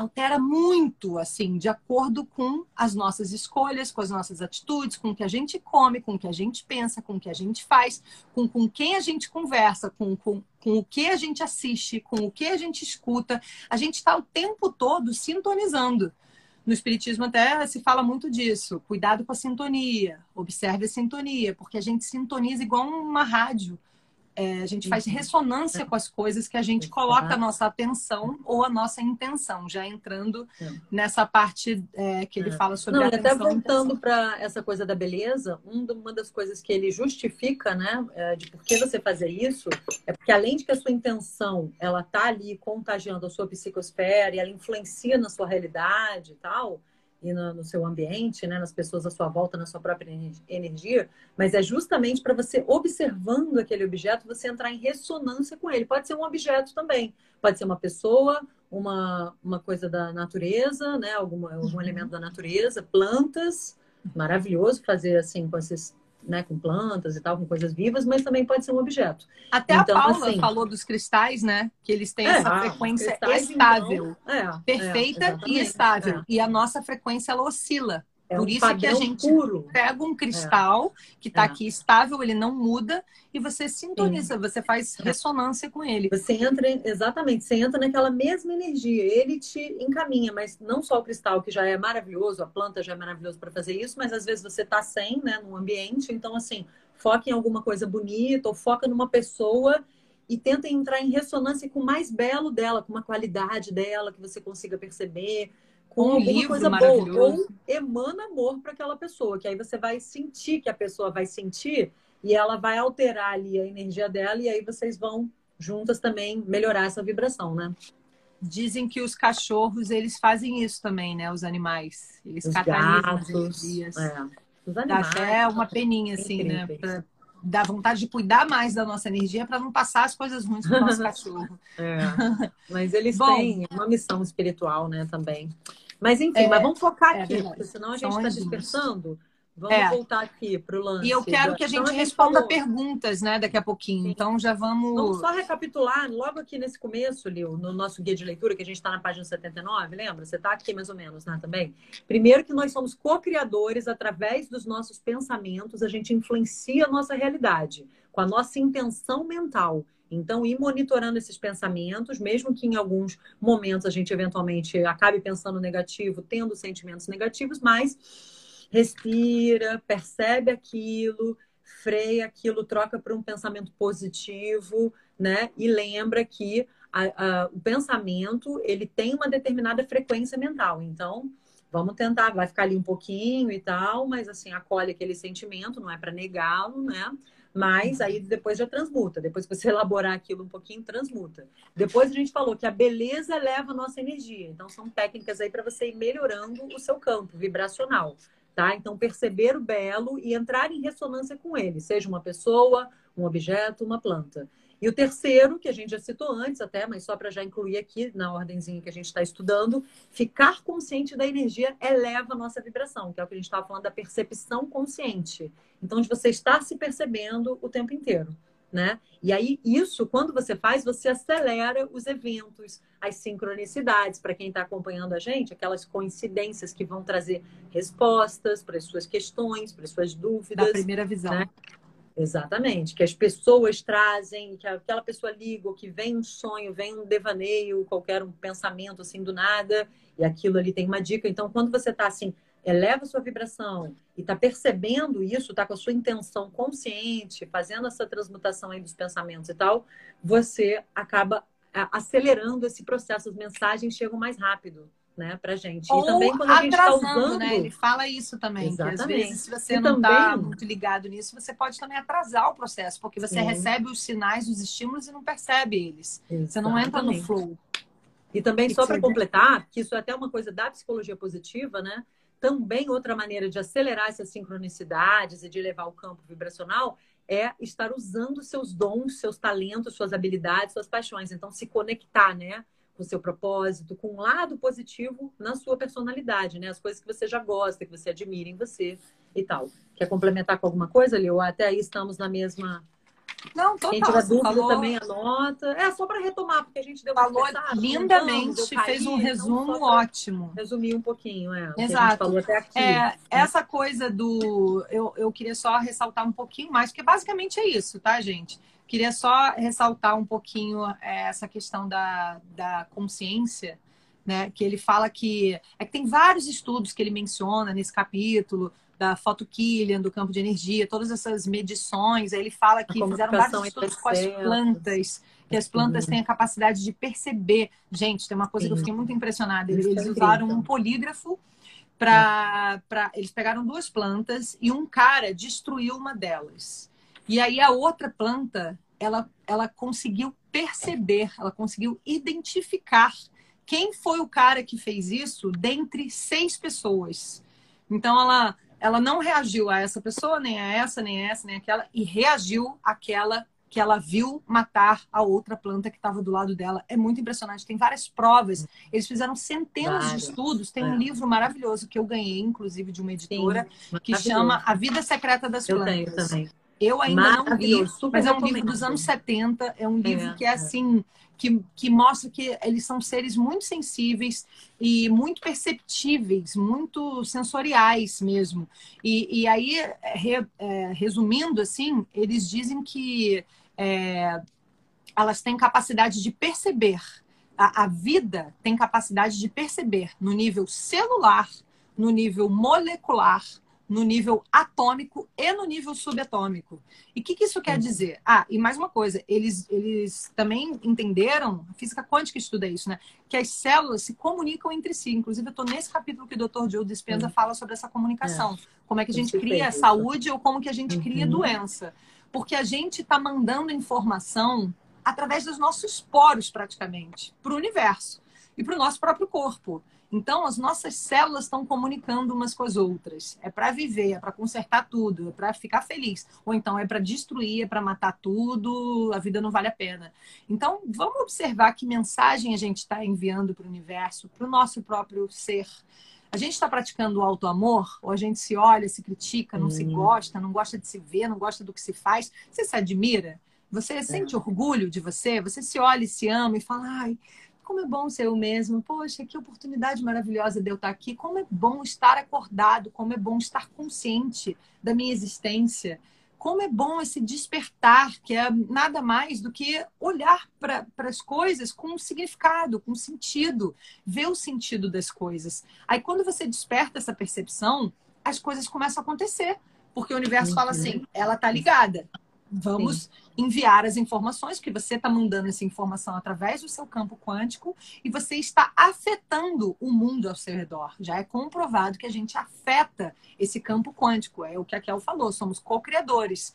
altera muito, assim, de acordo com as nossas escolhas, com as nossas atitudes, com o que a gente come, com o que a gente pensa, com o que a gente faz, com, com quem a gente conversa, com, com, com o que a gente assiste, com o que a gente escuta. A gente está o tempo todo sintonizando. No Espiritismo até se fala muito disso. Cuidado com a sintonia, observe a sintonia, porque a gente sintoniza igual uma rádio. É, a gente faz ressonância com as coisas que a gente coloca a nossa atenção ou a nossa intenção, já entrando é. nessa parte é, que ele é. fala sobre Não, a atenção. Até voltando para essa coisa da beleza, uma das coisas que ele justifica, né, é, de por que você fazer isso, é porque além de que a sua intenção ela tá ali contagiando a sua psicosfera e ela influencia na sua realidade e tal, e no, no, seu ambiente, né, nas pessoas à sua volta, na sua própria energia, mas é justamente para você observando aquele objeto, você entrar em ressonância com ele. Pode ser um objeto também, pode ser uma pessoa, uma, uma coisa da natureza, né, alguma, algum uhum. elemento da natureza, plantas. Maravilhoso fazer assim com esses né, com plantas e tal, com coisas vivas, mas também pode ser um objeto. Até então, a Paula assim, falou dos cristais, né? Que eles têm é, essa ah, frequência estável, então, é, perfeita é, e estável. E a nossa frequência ela oscila. É Por um isso que a gente puro. pega um cristal é. que está é. aqui estável, ele não muda, e você sintoniza, Sim. você faz ressonância com ele. Você entra, exatamente, você entra naquela mesma energia, ele te encaminha, mas não só o cristal, que já é maravilhoso, a planta já é maravilhoso para fazer isso, mas às vezes você está sem, né, no ambiente, então assim, foca em alguma coisa bonita, ou foca numa pessoa e tenta entrar em ressonância com o mais belo dela, com uma qualidade dela que você consiga perceber com um alguma coisa boa. Ou emana amor para aquela pessoa, que aí você vai sentir que a pessoa vai sentir e ela vai alterar ali a energia dela e aí vocês vão juntas também melhorar essa vibração, né? Dizem que os cachorros, eles fazem isso também, né? Os animais. Eles os catalisam gatos, as energias. É. Os animais, Dá até uma peninha, assim, né? Pra, dá vontade de cuidar mais da nossa energia para não passar as coisas ruins para o nosso (laughs) cachorro. É. (laughs) Mas eles Bom, têm uma missão espiritual, né, também. Mas enfim, é, mas vamos focar é aqui, porque senão a gente está dispersando. Vamos é. voltar aqui para o lance. E eu quero que a gente então, responda a perguntas, né, daqui a pouquinho. Sim. Então já vamos. Vamos só recapitular, logo aqui nesse começo, Lil, no nosso guia de leitura, que a gente está na página 79, lembra? Você está aqui mais ou menos, né, também? Primeiro que nós somos co-criadores através dos nossos pensamentos, a gente influencia a nossa realidade com a nossa intenção mental. Então, ir monitorando esses pensamentos, mesmo que em alguns momentos a gente eventualmente acabe pensando negativo, tendo sentimentos negativos, mas respira, percebe aquilo, freia aquilo, troca para um pensamento positivo, né? E lembra que a, a, o pensamento ele tem uma determinada frequência mental. Então, vamos tentar, vai ficar ali um pouquinho e tal, mas assim, acolhe aquele sentimento, não é para negá-lo, né? Mas aí depois já transmuta. Depois que você (laughs) elaborar aquilo um pouquinho, transmuta. Depois a gente falou que a beleza leva a nossa energia. Então são técnicas aí para você ir melhorando o seu campo vibracional, tá? Então perceber o belo e entrar em ressonância com ele, seja uma pessoa, um objeto, uma planta. E o terceiro, que a gente já citou antes até, mas só para já incluir aqui na ordemzinha que a gente está estudando, ficar consciente da energia eleva a nossa vibração, que é o que a gente estava falando da percepção consciente. Então, de você estar se percebendo o tempo inteiro. Né? E aí, isso, quando você faz, você acelera os eventos, as sincronicidades, para quem está acompanhando a gente, aquelas coincidências que vão trazer respostas para as suas questões, para as suas dúvidas. Da primeira visão. Né? Exatamente, que as pessoas trazem, que aquela pessoa liga, ou que vem um sonho, vem um devaneio, qualquer um pensamento assim do nada, e aquilo ali tem uma dica. Então, quando você está assim, eleva a sua vibração e está percebendo isso, está com a sua intenção consciente, fazendo essa transmutação aí dos pensamentos e tal, você acaba acelerando esse processo, as mensagens chegam mais rápido né, pra gente. Ou e também quando a gente está usando. Né? Ele fala isso também, Exatamente. às vezes, se você e não está também... muito ligado nisso, você pode também atrasar o processo, porque você Sim. recebe os sinais, os estímulos e não percebe eles. Exatamente. Você não entra no flow. E também, que só para completar, que isso é até uma coisa da psicologia positiva, né? Também outra maneira de acelerar essas sincronicidades e de levar o campo vibracional é estar usando seus dons, seus talentos, suas habilidades, suas paixões. Então, se conectar, né? com seu propósito, com um lado positivo na sua personalidade, né? As coisas que você já gosta, que você admira em você e tal. Quer complementar com alguma coisa, Leo? Até aí estamos na mesma. Não, total. Quem tiver dúvida falou... também anota. É só para retomar, porque a gente deu falou lindamente, fez um resumo ótimo. Resumir um pouquinho, é. Exato. falou até aqui. É, essa coisa do. Eu, eu queria só ressaltar um pouquinho mais, porque basicamente é isso, tá, gente? Queria só ressaltar um pouquinho é, essa questão da, da consciência, né? Que ele fala que é que tem vários estudos que ele menciona nesse capítulo da foto Killian, do campo de energia, todas essas medições. Aí ele fala que fizeram vários estudos com as plantas, que as plantas têm a capacidade de perceber. Gente, tem uma coisa Sim. que eu fiquei muito impressionada. Eles, eles usaram um polígrafo para. Eles pegaram duas plantas e um cara destruiu uma delas. E aí a outra planta, ela, ela conseguiu perceber, ela conseguiu identificar quem foi o cara que fez isso dentre seis pessoas. Então ela, ela não reagiu a essa pessoa, nem a essa, nem a essa, nem aquela, e reagiu àquela que ela viu matar a outra planta que estava do lado dela. É muito impressionante. Tem várias provas. Eles fizeram centenas Várias. de estudos. Tem é. um livro maravilhoso que eu ganhei, inclusive, de uma editora, que chama A Vida Secreta das eu Plantas. Eu tenho também. Eu ainda não vi, mas é um livro dos anos 70, é um livro é, que é, é assim, que, que mostra que eles são seres muito sensíveis e muito perceptíveis, muito sensoriais mesmo. E, e aí, re, é, resumindo assim, eles dizem que é, elas têm capacidade de perceber, a, a vida tem capacidade de perceber no nível celular, no nível molecular, no nível atômico e no nível subatômico. E o que, que, isso quer dizer? Ah, e mais uma coisa, eles, eles também entenderam, a física quântica estuda isso, né? Que as células se comunicam entre si. Inclusive, eu estou nesse capítulo que o Dr. Joe Dispenza é. fala sobre essa comunicação. É. Como é que a gente cria saúde ou como que a gente uhum. cria doença. Porque a gente está mandando informação através dos nossos poros, praticamente, para o universo e para o nosso próprio corpo. Então, as nossas células estão comunicando umas com as outras. É para viver, é para consertar tudo, é para ficar feliz. Ou então é para destruir, é para matar tudo, a vida não vale a pena. Então, vamos observar que mensagem a gente está enviando para o universo, para o nosso próprio ser. A gente está praticando o auto-amor, ou a gente se olha, se critica, não hum. se gosta, não gosta de se ver, não gosta do que se faz. Você se admira? Você é. sente orgulho de você? Você se olha e se ama e fala, ai, como é bom ser eu mesmo. Poxa, que oportunidade maravilhosa de eu estar aqui. Como é bom estar acordado, como é bom estar consciente da minha existência. Como é bom esse despertar, que é nada mais do que olhar para as coisas com um significado, com sentido, ver o sentido das coisas. Aí, quando você desperta essa percepção, as coisas começam a acontecer, porque o universo fala assim: ela está ligada, Vamos Sim. enviar as informações, que você está mandando essa informação através do seu campo quântico e você está afetando o mundo ao seu redor. Já é comprovado que a gente afeta esse campo quântico. É o que a Kel falou, somos co-criadores.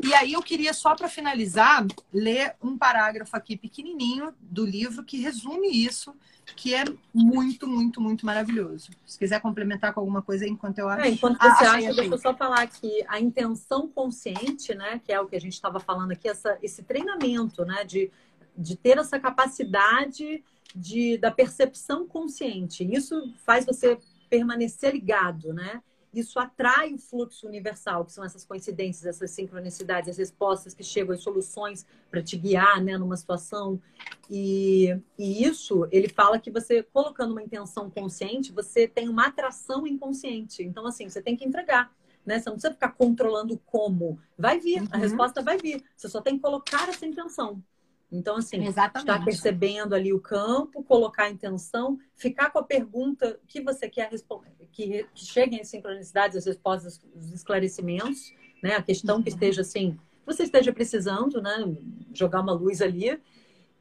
E aí eu queria só para finalizar ler um parágrafo aqui pequenininho do livro que resume isso, que é muito, muito, muito maravilhoso. Se quiser complementar com alguma coisa enquanto eu acho. É, enquanto você ah, acha, deixa eu só falar que a intenção consciente, né, que é o que a gente estava falando aqui, essa, esse treinamento, né, de, de ter essa capacidade de, da percepção consciente. Isso faz você permanecer ligado, né? Isso atrai o fluxo universal, que são essas coincidências, essas sincronicidades, as respostas que chegam, as soluções para te guiar né, numa situação. E, e isso, ele fala que você, colocando uma intenção consciente, você tem uma atração inconsciente. Então, assim, você tem que entregar. Né? Você não precisa ficar controlando como. Vai vir, uhum. a resposta vai vir. Você só tem que colocar essa intenção. Então, assim, estar percebendo ali o campo, colocar a intenção, ficar com a pergunta que você quer responder, que, que cheguem as sincronicidades, as respostas, os esclarecimentos, né? A questão uhum. que esteja assim, você esteja precisando, né? Jogar uma luz ali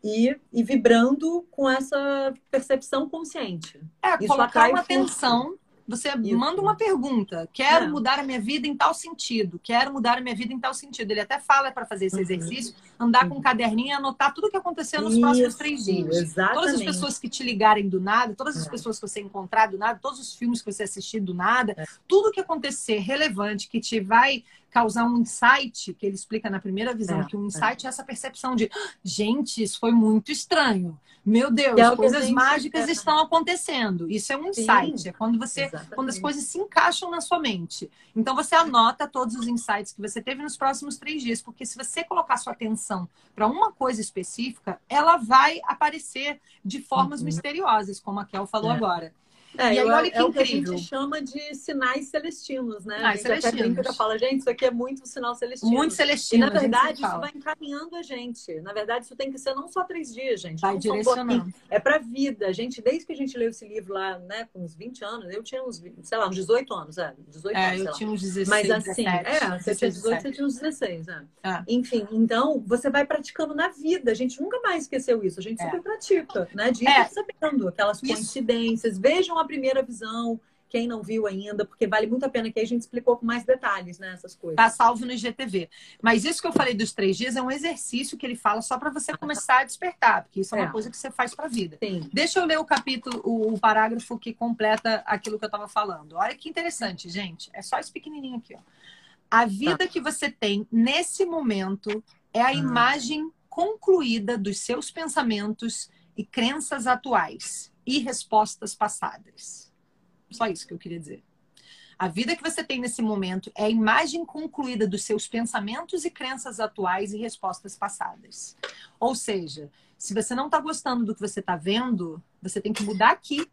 e, e vibrando com essa percepção consciente. É, Isso colocar uma atenção você Isso. manda uma pergunta: quero é. mudar a minha vida em tal sentido, quero mudar a minha vida em tal sentido. Ele até fala para fazer esse uhum. exercício, andar uhum. com um caderninho e anotar tudo o que aconteceu nos Isso. próximos três dias. Exatamente. Todas as pessoas que te ligarem do nada, todas as é. pessoas que você encontrar do nada, todos os filmes que você assistir do nada, é. tudo que acontecer relevante que te vai causar um insight, que ele explica na primeira visão, é, que um é. insight é. é. essa percepção de gente, isso foi muito estranho. Meu Deus, é coisas mágicas é. estão acontecendo. Isso é um insight, Sim, é quando você, exatamente. quando as coisas se encaixam na sua mente. Então você anota todos os insights que você teve nos próximos três dias, porque se você colocar sua atenção para uma coisa específica, ela vai aparecer de formas uhum. misteriosas, como a Kel falou é. agora. É, e aí, olha que é incrível. o que a gente chama de sinais celestinos, né? Sinais a gente celestinos. até brinca, fala, gente, isso aqui é muito sinal celestino. Muito celestino. E, na verdade, isso vai encaminhando a gente. Na verdade, isso tem que ser não só três dias, gente. Vai direcionando. É pra vida. A gente, desde que a gente leu esse livro lá, né, com uns 20 anos, eu tinha uns, sei lá, uns 18 anos, é. 18 é, anos, eu tinha uns 16, Mas assim, 17, é, você tinha 18, você tinha uns 16, né? É. Enfim, então, você vai praticando na vida. A gente nunca mais esqueceu isso. A gente é. sempre pratica, né? De ir é. sabendo aquelas coincidências. Vejam a primeira visão quem não viu ainda, porque vale muito a pena que a gente explicou com mais detalhes, né, essas coisas. Tá salvo no IGTV. Mas isso que eu falei dos três dias é um exercício que ele fala só para você começar a despertar, porque isso é, é uma coisa que você faz para a vida. Sim. Deixa eu ler o capítulo, o, o parágrafo que completa aquilo que eu estava falando. Olha que interessante, gente. É só esse pequenininho aqui, ó. A vida tá. que você tem nesse momento é a ah. imagem concluída dos seus pensamentos e crenças atuais e respostas passadas. Só isso que eu queria dizer. A vida que você tem nesse momento é a imagem concluída dos seus pensamentos e crenças atuais e respostas passadas. Ou seja, se você não está gostando do que você está vendo, você tem que mudar aqui.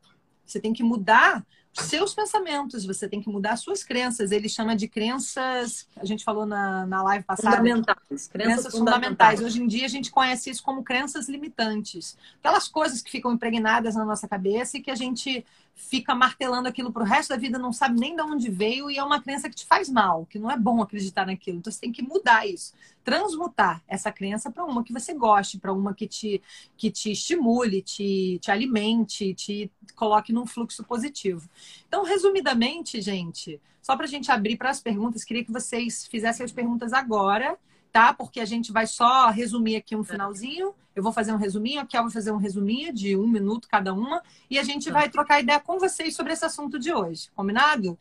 Você tem que mudar seus pensamentos, você tem que mudar suas crenças. Ele chama de crenças, a gente falou na, na live passada. Fundamentais. Crenças, crenças fundamentais. fundamentais. Hoje em dia a gente conhece isso como crenças limitantes. Aquelas coisas que ficam impregnadas na nossa cabeça e que a gente fica martelando aquilo pro resto da vida, não sabe nem de onde veio e é uma crença que te faz mal, que não é bom acreditar naquilo. Então você tem que mudar isso, transmutar essa crença para uma que você goste, para uma que te, que te estimule, te, te alimente, te coloque num fluxo positivo. Então, resumidamente, gente, só para a gente abrir para as perguntas, queria que vocês fizessem as perguntas agora tá? Porque a gente vai só resumir aqui um finalzinho. Eu vou fazer um resuminho, a Kel vai fazer um resuminho de um minuto cada uma. E a gente vai trocar ideia com vocês sobre esse assunto de hoje. Combinado?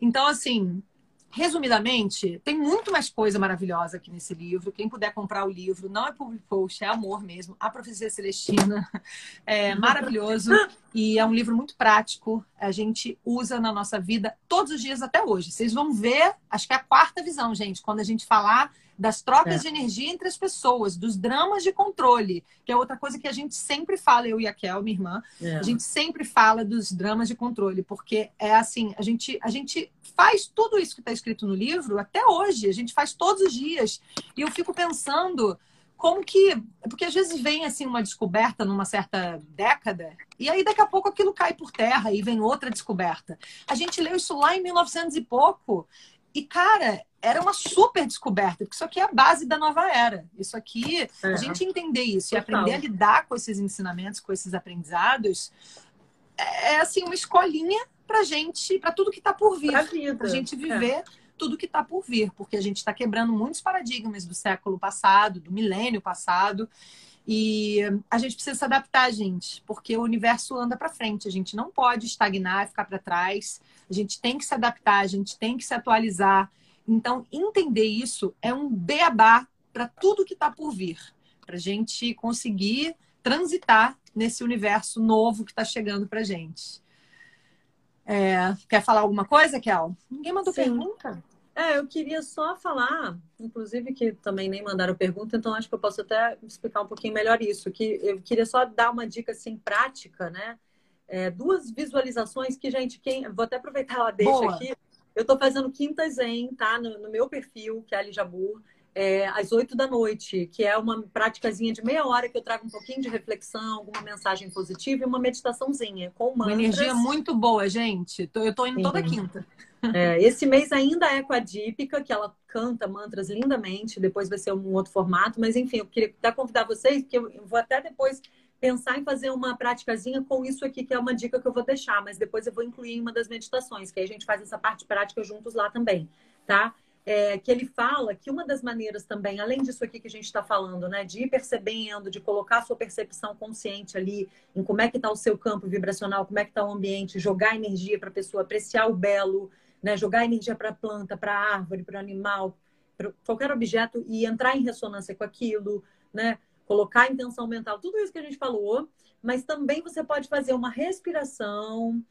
Então, assim, resumidamente, tem muito mais coisa maravilhosa aqui nesse livro. Quem puder comprar o livro, não é public post, é amor mesmo. A Profecia Celestina é maravilhoso e é um livro muito prático. A gente usa na nossa vida todos os dias até hoje. Vocês vão ver, acho que é a quarta visão, gente, quando a gente falar das trocas é. de energia entre as pessoas, dos dramas de controle, que é outra coisa que a gente sempre fala, eu e a Kel, minha irmã, é. a gente sempre fala dos dramas de controle, porque é assim, a gente, a gente faz tudo isso que está escrito no livro até hoje, a gente faz todos os dias. E eu fico pensando como que. Porque às vezes vem assim uma descoberta numa certa década, e aí daqui a pouco aquilo cai por terra e vem outra descoberta. A gente leu isso lá em 1900 e pouco. E, cara, era uma super descoberta, porque isso aqui é a base da nova era. Isso aqui, é. a gente entender isso Total. e aprender a lidar com esses ensinamentos, com esses aprendizados, é, é assim uma escolinha para gente, para tudo que está por vir, para a gente viver é. tudo que está por vir, porque a gente está quebrando muitos paradigmas do século passado, do milênio passado. E a gente precisa se adaptar, gente, porque o universo anda para frente. A gente não pode estagnar, ficar para trás. A gente tem que se adaptar, a gente tem que se atualizar. Então, entender isso é um beabá para tudo que está por vir, para a gente conseguir transitar nesse universo novo que está chegando para gente. É, quer falar alguma coisa, Kel? Ninguém mandou Sim. pergunta. É, eu queria só falar, inclusive que também nem mandaram pergunta, então acho que eu posso até explicar um pouquinho melhor isso. Que eu queria só dar uma dica assim prática, né? É, duas visualizações que, gente, quem. Vou até aproveitar ela deixa Boa. aqui. Eu estou fazendo Quinta Zen, tá? No, no, meu perfil, que é Ali Jabur, é, às oito da noite, que é uma práticazinha de meia hora que eu trago um pouquinho de reflexão, alguma mensagem positiva e uma meditaçãozinha com mantras. Uma energia muito boa, gente. Eu estou indo Sim. toda quinta. É, esse mês ainda é com a Dípica, que ela canta mantras lindamente, depois vai ser um outro formato, mas enfim, eu queria até convidar vocês, porque eu vou até depois pensar em fazer uma práticazinha com isso aqui, que é uma dica que eu vou deixar, mas depois eu vou incluir em uma das meditações, que aí a gente faz essa parte prática juntos lá também, tá? É, que ele fala que uma das maneiras também, além disso aqui que a gente está falando, né, de ir percebendo, de colocar a sua percepção consciente ali em como é que está o seu campo vibracional, como é que está o ambiente, jogar energia para a pessoa apreciar o belo, né? jogar energia para a planta, para a árvore, para o animal, para qualquer objeto e entrar em ressonância com aquilo, né? Colocar a intenção mental, tudo isso que a gente falou, mas também você pode fazer uma respiração,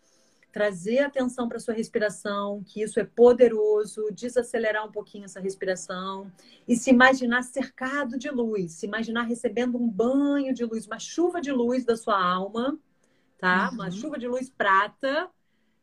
trazer atenção para sua respiração, que isso é poderoso, desacelerar um pouquinho essa respiração e se imaginar cercado de luz, se imaginar recebendo um banho de luz, uma chuva de luz da sua alma, tá? Uhum. Uma chuva de luz prata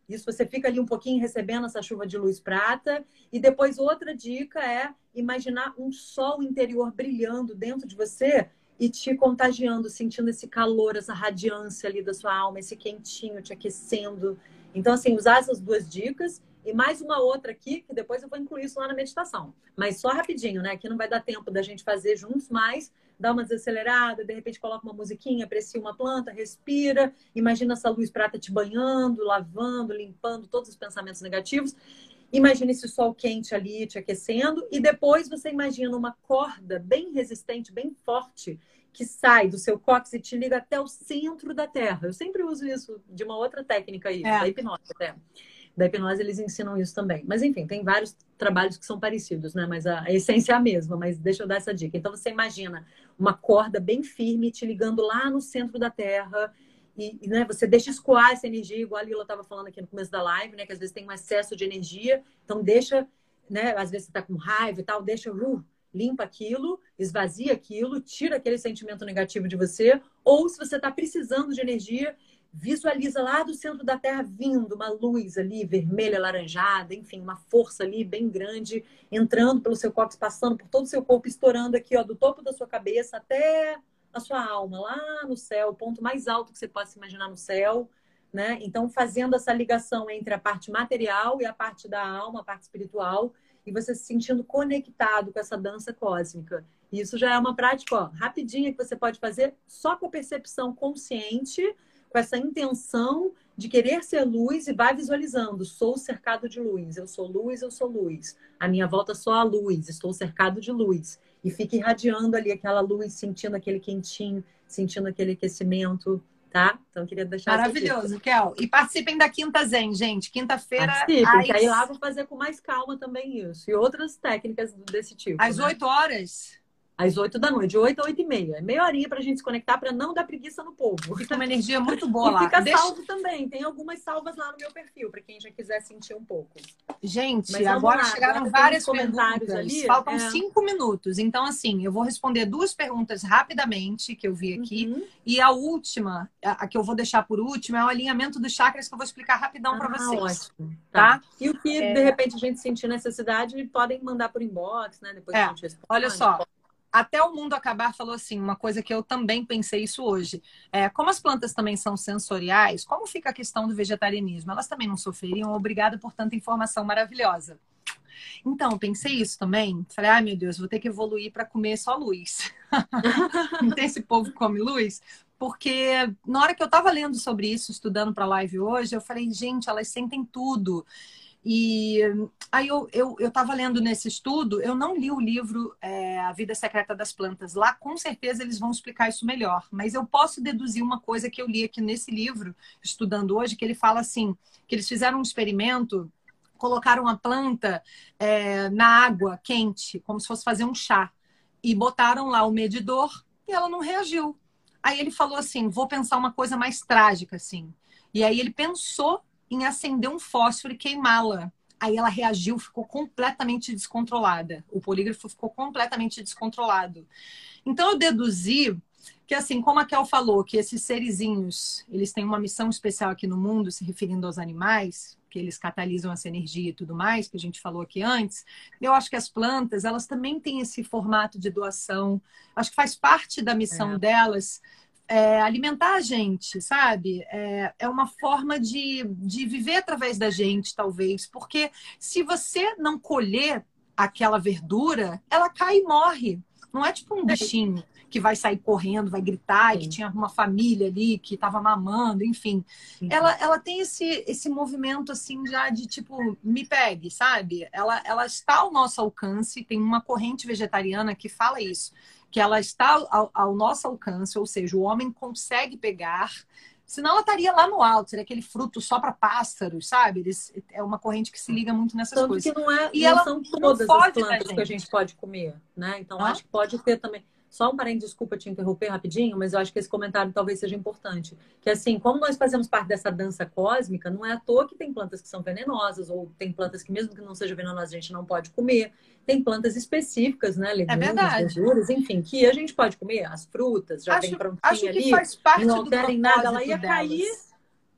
isso você fica ali um pouquinho recebendo essa chuva de luz prata. E depois outra dica é imaginar um sol interior brilhando dentro de você e te contagiando, sentindo esse calor, essa radiância ali da sua alma, esse quentinho te aquecendo. Então, assim, usar essas duas dicas e mais uma outra aqui, que depois eu vou incluir isso lá na meditação. Mas só rapidinho, né? Que não vai dar tempo da gente fazer juntos, mas dá uma desacelerada, de repente coloca uma musiquinha, aprecia uma planta, respira, imagina essa luz prata te banhando, lavando, limpando todos os pensamentos negativos. Imagina esse sol quente ali te aquecendo e depois você imagina uma corda bem resistente, bem forte, que sai do seu cóccix e te liga até o centro da Terra. Eu sempre uso isso de uma outra técnica aí, é. da hipnose até da hipnose eles ensinam isso também. Mas enfim, tem vários trabalhos que são parecidos, né? Mas a, a, essência é a mesma. Mas deixa eu dar essa dica. Então você imagina uma corda bem firme te ligando lá no centro da Terra. E, e né, você deixa escoar essa energia, igual a Lila estava falando aqui no começo da live, né? Que às vezes tem um excesso de energia. Então deixa, né? Às vezes você está com raiva e tal, deixa, uh, limpa aquilo, esvazia aquilo, tira aquele sentimento negativo de você. Ou se você está precisando de energia, visualiza lá do centro da Terra vindo uma luz ali, vermelha, laranjada, enfim, uma força ali bem grande, entrando pelo seu corpo, passando por todo o seu corpo, estourando aqui, ó, do topo da sua cabeça até a sua alma, lá no céu, o ponto mais alto que você possa imaginar no céu, né? Então, fazendo essa ligação entre a parte material e a parte da alma, a parte espiritual, e você se sentindo conectado com essa dança cósmica. Isso já é uma prática, ó, rapidinha que você pode fazer só com a percepção consciente, com essa intenção de querer ser luz e vai visualizando: sou cercado de luz, eu sou luz, eu sou luz. A minha volta só a luz, estou cercado de luz. E fica irradiando ali aquela luz, sentindo aquele quentinho, sentindo aquele aquecimento, tá? Então queria deixar Maravilhoso, Kel. E participem da Quinta Zen, gente. Quinta-feira. Participem, às... que aí lá vou fazer com mais calma também isso. E outras técnicas desse tipo. Às né? 8 horas? Às 8 da noite, de 8 a 8 e meia. É meia horinha pra gente se conectar para não dar preguiça no povo. Fica uma energia muito (laughs) boa lá. Fica Deixa... salvo também. Tem algumas salvas lá no meu perfil, para quem já quiser sentir um pouco. Gente, Mas agora lá, chegaram agora várias comentários ali. Faltam é... cinco minutos. Então, assim, eu vou responder duas perguntas rapidamente que eu vi aqui. Uhum. E a última, a, que eu vou deixar por último, é o alinhamento dos chakras que eu vou explicar rapidão ah, para vocês. Ótimo. Tá? tá? E o que, é... de repente, a gente sentir necessidade, podem mandar por inbox, né? Depois é. a gente responde. Olha só, até o mundo acabar falou assim, uma coisa que eu também pensei isso hoje. É, como as plantas também são sensoriais, como fica a questão do vegetarianismo? Elas também não sofreriam? Obrigada por tanta informação maravilhosa. Então, pensei isso também. Falei, ai meu Deus, vou ter que evoluir para comer só luz. (laughs) Não tem esse povo que come luz? Porque na hora que eu estava lendo sobre isso, estudando para a live hoje, eu falei, gente, elas sentem tudo. E aí eu eu estava lendo nesse estudo, eu não li o livro é, A Vida Secreta das Plantas. Lá, com certeza, eles vão explicar isso melhor. Mas eu posso deduzir uma coisa que eu li aqui nesse livro, estudando hoje, que ele fala assim, que eles fizeram um experimento, colocaram a planta é, na água quente, como se fosse fazer um chá. E botaram lá o medidor e ela não reagiu. Aí ele falou assim, vou pensar uma coisa mais trágica, assim. E aí ele pensou em acender um fósforo e queimá-la. Aí ela reagiu, ficou completamente descontrolada. O polígrafo ficou completamente descontrolado. Então eu deduzi que assim, como a Kel falou, que esses serizinhos, eles têm uma missão especial aqui no mundo, se referindo aos animais, que eles catalisam essa energia e tudo mais, que a gente falou aqui antes. Eu acho que as plantas, elas também têm esse formato de doação. Acho que faz parte da missão é. delas é, alimentar a gente, sabe? É, é uma forma de, de viver através da gente, talvez. Porque se você não colher aquela verdura, ela cai e morre. Não é tipo um é. bichinho que vai sair correndo, vai gritar, Sim. que tinha uma família ali que estava mamando, enfim. Ela, ela tem esse, esse movimento assim já de tipo, me pegue, sabe? Ela, ela está ao nosso alcance, tem uma corrente vegetariana que fala isso que ela está ao, ao nosso alcance, ou seja, o homem consegue pegar Senão ela estaria lá no alto, seria aquele fruto só para pássaros, sabe? Eles, é uma corrente que se liga muito nessas Tanto coisas. que não é, e não ela são todas as plantas que a gente pode comer, né? Então ah? acho que pode ter também. Só um parênteses, desculpa te interromper rapidinho, mas eu acho que esse comentário talvez seja importante. Que assim, como nós fazemos parte dessa dança cósmica, não é à toa que tem plantas que são venenosas, ou tem plantas que, mesmo que não seja venenosa, a gente não pode comer. Tem plantas específicas, né? Legumes, é verduras, enfim, que a gente pode comer. As frutas, já acho, vem prontinha acho que ali. Faz parte não alterem nada, ela ia delas. cair.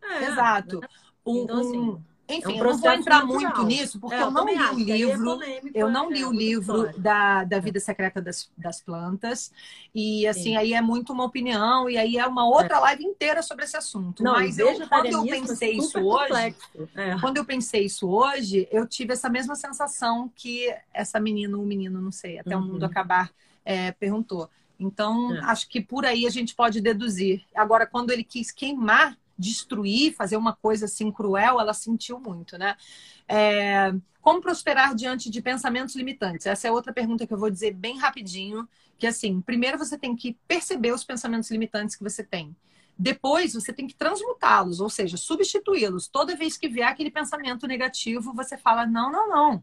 É, Exato. Né? então, assim, enfim, é um eu não vou entrar natural. muito nisso, porque é, eu, eu não li o livro. É eu não li o livro da, da Vida Secreta das, das Plantas. E assim, Sim. aí é muito uma opinião, e aí é uma outra é. live inteira sobre esse assunto. Não, Mas eu, quando eu pensei isso hoje, é. quando eu pensei isso hoje, eu tive essa mesma sensação que essa menina, o menino, não sei, até uhum. o mundo uhum. acabar, é, perguntou. Então, acho que por aí a gente pode deduzir. Agora, quando ele quis queimar destruir, fazer uma coisa assim cruel, ela sentiu muito, né? É, como prosperar diante de pensamentos limitantes? Essa é outra pergunta que eu vou dizer bem rapidinho, que assim, primeiro você tem que perceber os pensamentos limitantes que você tem. Depois você tem que transmutá-los, ou seja, substituí-los. Toda vez que vier aquele pensamento negativo, você fala: não, não, não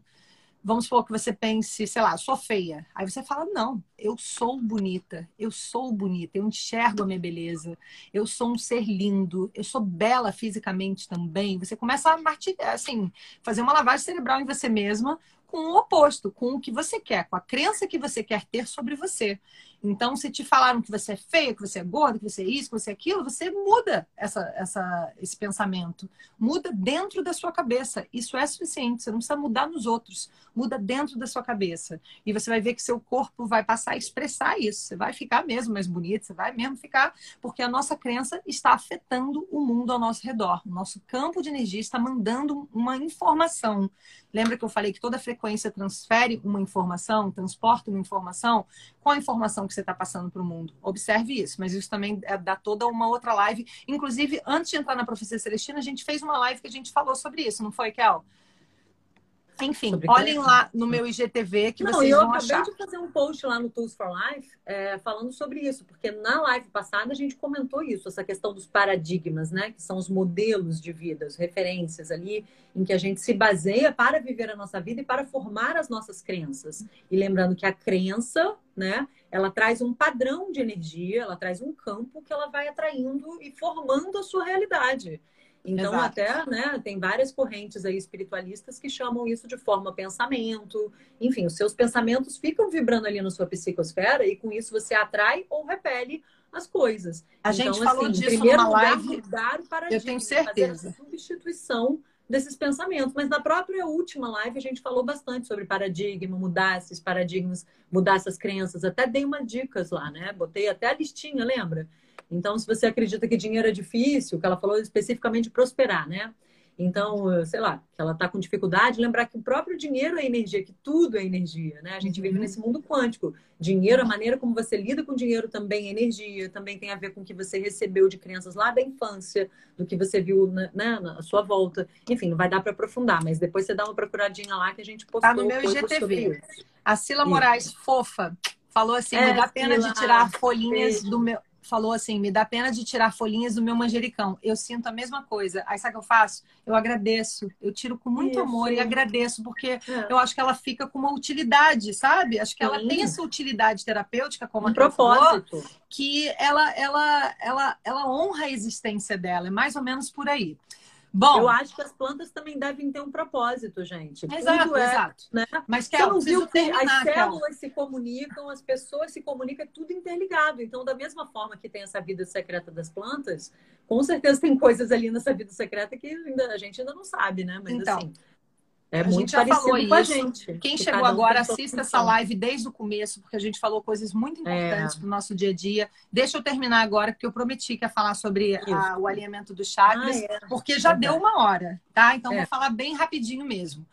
vamos supor que você pense, sei lá, sou feia. Aí você fala, não, eu sou bonita, eu sou bonita, eu enxergo a minha beleza, eu sou um ser lindo, eu sou bela fisicamente também. Você começa a assim, fazer uma lavagem cerebral em você mesma com o oposto, com o que você quer, com a crença que você quer ter sobre você. Então, se te falaram que você é feia, que você é gorda, que você é isso, que você é aquilo, você muda essa, essa, esse pensamento. Muda dentro da sua cabeça. Isso é suficiente. Você não precisa mudar nos outros. Muda dentro da sua cabeça. E você vai ver que seu corpo vai passar a expressar isso. Você vai ficar mesmo mais bonito, você vai mesmo ficar, porque a nossa crença está afetando o mundo ao nosso redor. O nosso campo de energia está mandando uma informação. Lembra que eu falei que toda frequência transfere uma informação, transporta uma informação? Qual a informação que você está passando para o mundo? Observe isso, mas isso também é, dá toda uma outra live. Inclusive, antes de entrar na Profecia Celestina, a gente fez uma live que a gente falou sobre isso, não foi, Kel? Enfim, olhem lá no meu IGTV que Não, vocês vão achar. eu acabei de fazer um post lá no Tools for Life é, falando sobre isso, porque na live passada a gente comentou isso, essa questão dos paradigmas, né? Que são os modelos de vida, as referências ali em que a gente se baseia para viver a nossa vida e para formar as nossas crenças. E lembrando que a crença, né? Ela traz um padrão de energia, ela traz um campo que ela vai atraindo e formando a sua realidade. Então, Exato. até, né, tem várias correntes aí espiritualistas que chamam isso de forma pensamento. Enfim, os seus pensamentos ficam vibrando ali na sua psicosfera e com isso você atrai ou repele as coisas. A então, gente falou assim, disso primeiro numa lugar, live. mudar o paradigma, eu tenho certeza. Fazer a substituição desses pensamentos. Mas na própria última live a gente falou bastante sobre paradigma, mudar esses paradigmas, mudar essas crenças. Até dei uma dicas lá, né? Botei até a listinha, lembra? Então, se você acredita que dinheiro é difícil, que ela falou especificamente de prosperar, né? Então, sei lá, que ela está com dificuldade, lembrar que o próprio dinheiro é energia, que tudo é energia, né? A gente vive uhum. nesse mundo quântico. Dinheiro, a maneira como você lida com dinheiro também é energia, também tem a ver com o que você recebeu de crianças lá da infância, do que você viu né, na sua volta. Enfim, não vai dar para aprofundar, mas depois você dá uma procuradinha lá que a gente postou. Tá no meu IGTV. A Sila Moraes, fofa, falou assim: é, me dá pena Sila, de tirar folhinhas do meu falou assim: me dá pena de tirar folhinhas do meu manjericão. Eu sinto a mesma coisa. Aí sabe o que eu faço? Eu agradeço. Eu tiro com muito Isso. amor e agradeço, porque é. eu acho que ela fica com uma utilidade, sabe? Acho que ela tem essa utilidade terapêutica, como um a propósito. Falou, que ela, ela, ela, ela honra a existência dela. É mais ou menos por aí. Bom, eu acho que as plantas também devem ter um propósito, gente. Exato, Tudo é, exato. Né? Mas que não viu que as células se comunicam, as pessoas se comunicam, é tudo interligado. Então, da mesma forma que tem essa vida secreta das plantas, com certeza tem coisas ali nessa vida secreta que ainda, a gente ainda não sabe, né? Mas então, assim, é a muito já falou isso. com a gente. Quem chegou agora, assista essa live desde o começo, porque a gente falou coisas muito importantes é. para o nosso dia a dia. Deixa eu terminar agora, porque eu prometi que ia falar sobre a, o alinhamento dos chakras, ah, é. porque já deu uma hora, tá? Então, é. vou falar bem rapidinho mesmo.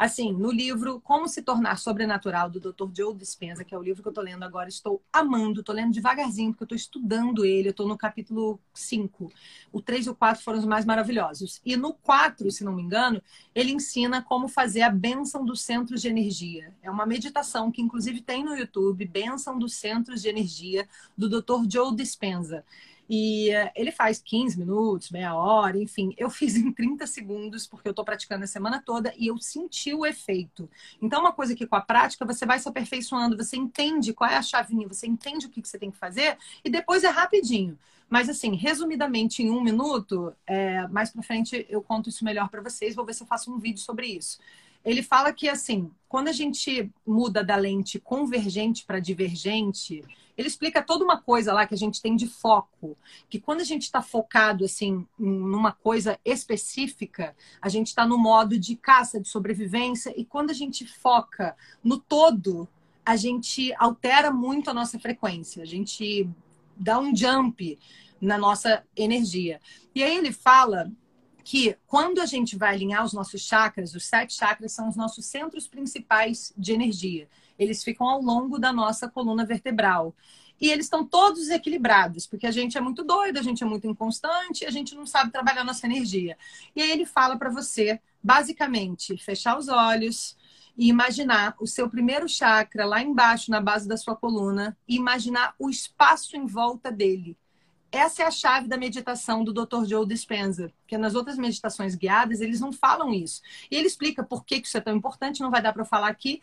Assim, no livro Como se tornar sobrenatural do Dr. Joe Dispenza, que é o livro que eu estou lendo agora, estou amando, estou lendo devagarzinho porque eu estou estudando ele, eu estou no capítulo 5. O 3 e o 4 foram os mais maravilhosos. E no 4, se não me engano, ele ensina como fazer a benção dos centros de energia. É uma meditação que inclusive tem no YouTube, Benção dos Centros de Energia, do Dr. Joe Dispenza. E uh, ele faz 15 minutos, meia hora, enfim. Eu fiz em 30 segundos, porque eu estou praticando a semana toda e eu senti o efeito. Então, uma coisa que com a prática você vai se aperfeiçoando, você entende qual é a chavinha, você entende o que, que você tem que fazer e depois é rapidinho. Mas, assim, resumidamente, em um minuto, é, mais para frente eu conto isso melhor para vocês. Vou ver se eu faço um vídeo sobre isso. Ele fala que, assim, quando a gente muda da lente convergente para divergente, ele explica toda uma coisa lá que a gente tem de foco, que quando a gente está focado assim numa coisa específica, a gente está no modo de caça, de sobrevivência, e quando a gente foca no todo, a gente altera muito a nossa frequência, a gente dá um jump na nossa energia. E aí ele fala que quando a gente vai alinhar os nossos chakras, os sete chakras são os nossos centros principais de energia eles ficam ao longo da nossa coluna vertebral. E eles estão todos equilibrados, porque a gente é muito doido, a gente é muito inconstante, a gente não sabe trabalhar nossa energia. E aí ele fala para você, basicamente, fechar os olhos e imaginar o seu primeiro chakra lá embaixo, na base da sua coluna, e imaginar o espaço em volta dele. Essa é a chave da meditação do Dr. Joe Dispenza, porque nas outras meditações guiadas eles não falam isso. E ele explica por que isso é tão importante, não vai dar para falar aqui,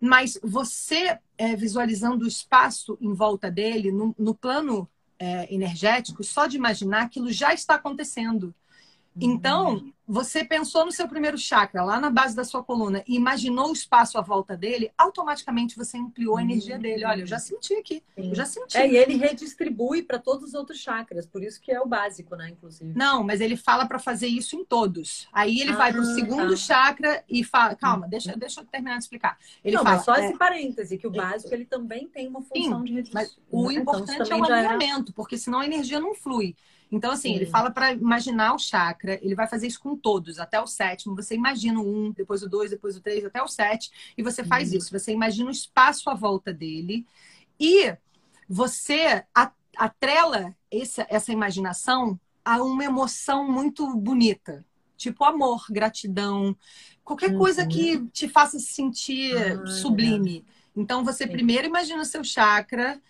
mas você é, visualizando o espaço em volta dele, no, no plano é, energético, só de imaginar aquilo já está acontecendo. Então, uhum. você pensou no seu primeiro chakra, lá na base da sua coluna, e imaginou o espaço à volta dele, automaticamente você ampliou a energia uhum. dele. Olha, eu já senti aqui. Eu já senti. É, e ele redistribui para todos os outros chakras, por isso que é o básico, né, inclusive. Não, mas ele fala para fazer isso em todos. Aí ele ah, vai para o segundo tá. chakra e fala. Calma, uhum. deixa, deixa eu terminar de explicar. Ele Não, fala, mas só é... esse parêntese, que o básico ele também tem uma função Sim, de redistribuição. Mas o então, importante é o alinhamento, é... porque senão a energia não flui. Então, assim, Sim. ele fala para imaginar o chakra, ele vai fazer isso com todos, até o sétimo. Você imagina o um, depois o dois, depois o três, até o sete, e você faz uhum. isso. Você imagina o espaço à volta dele e você atrela essa, essa imaginação a uma emoção muito bonita. Tipo amor, gratidão, qualquer uhum. coisa que uhum. te faça se sentir ah, sublime. Então, você Sim. primeiro imagina o seu chakra,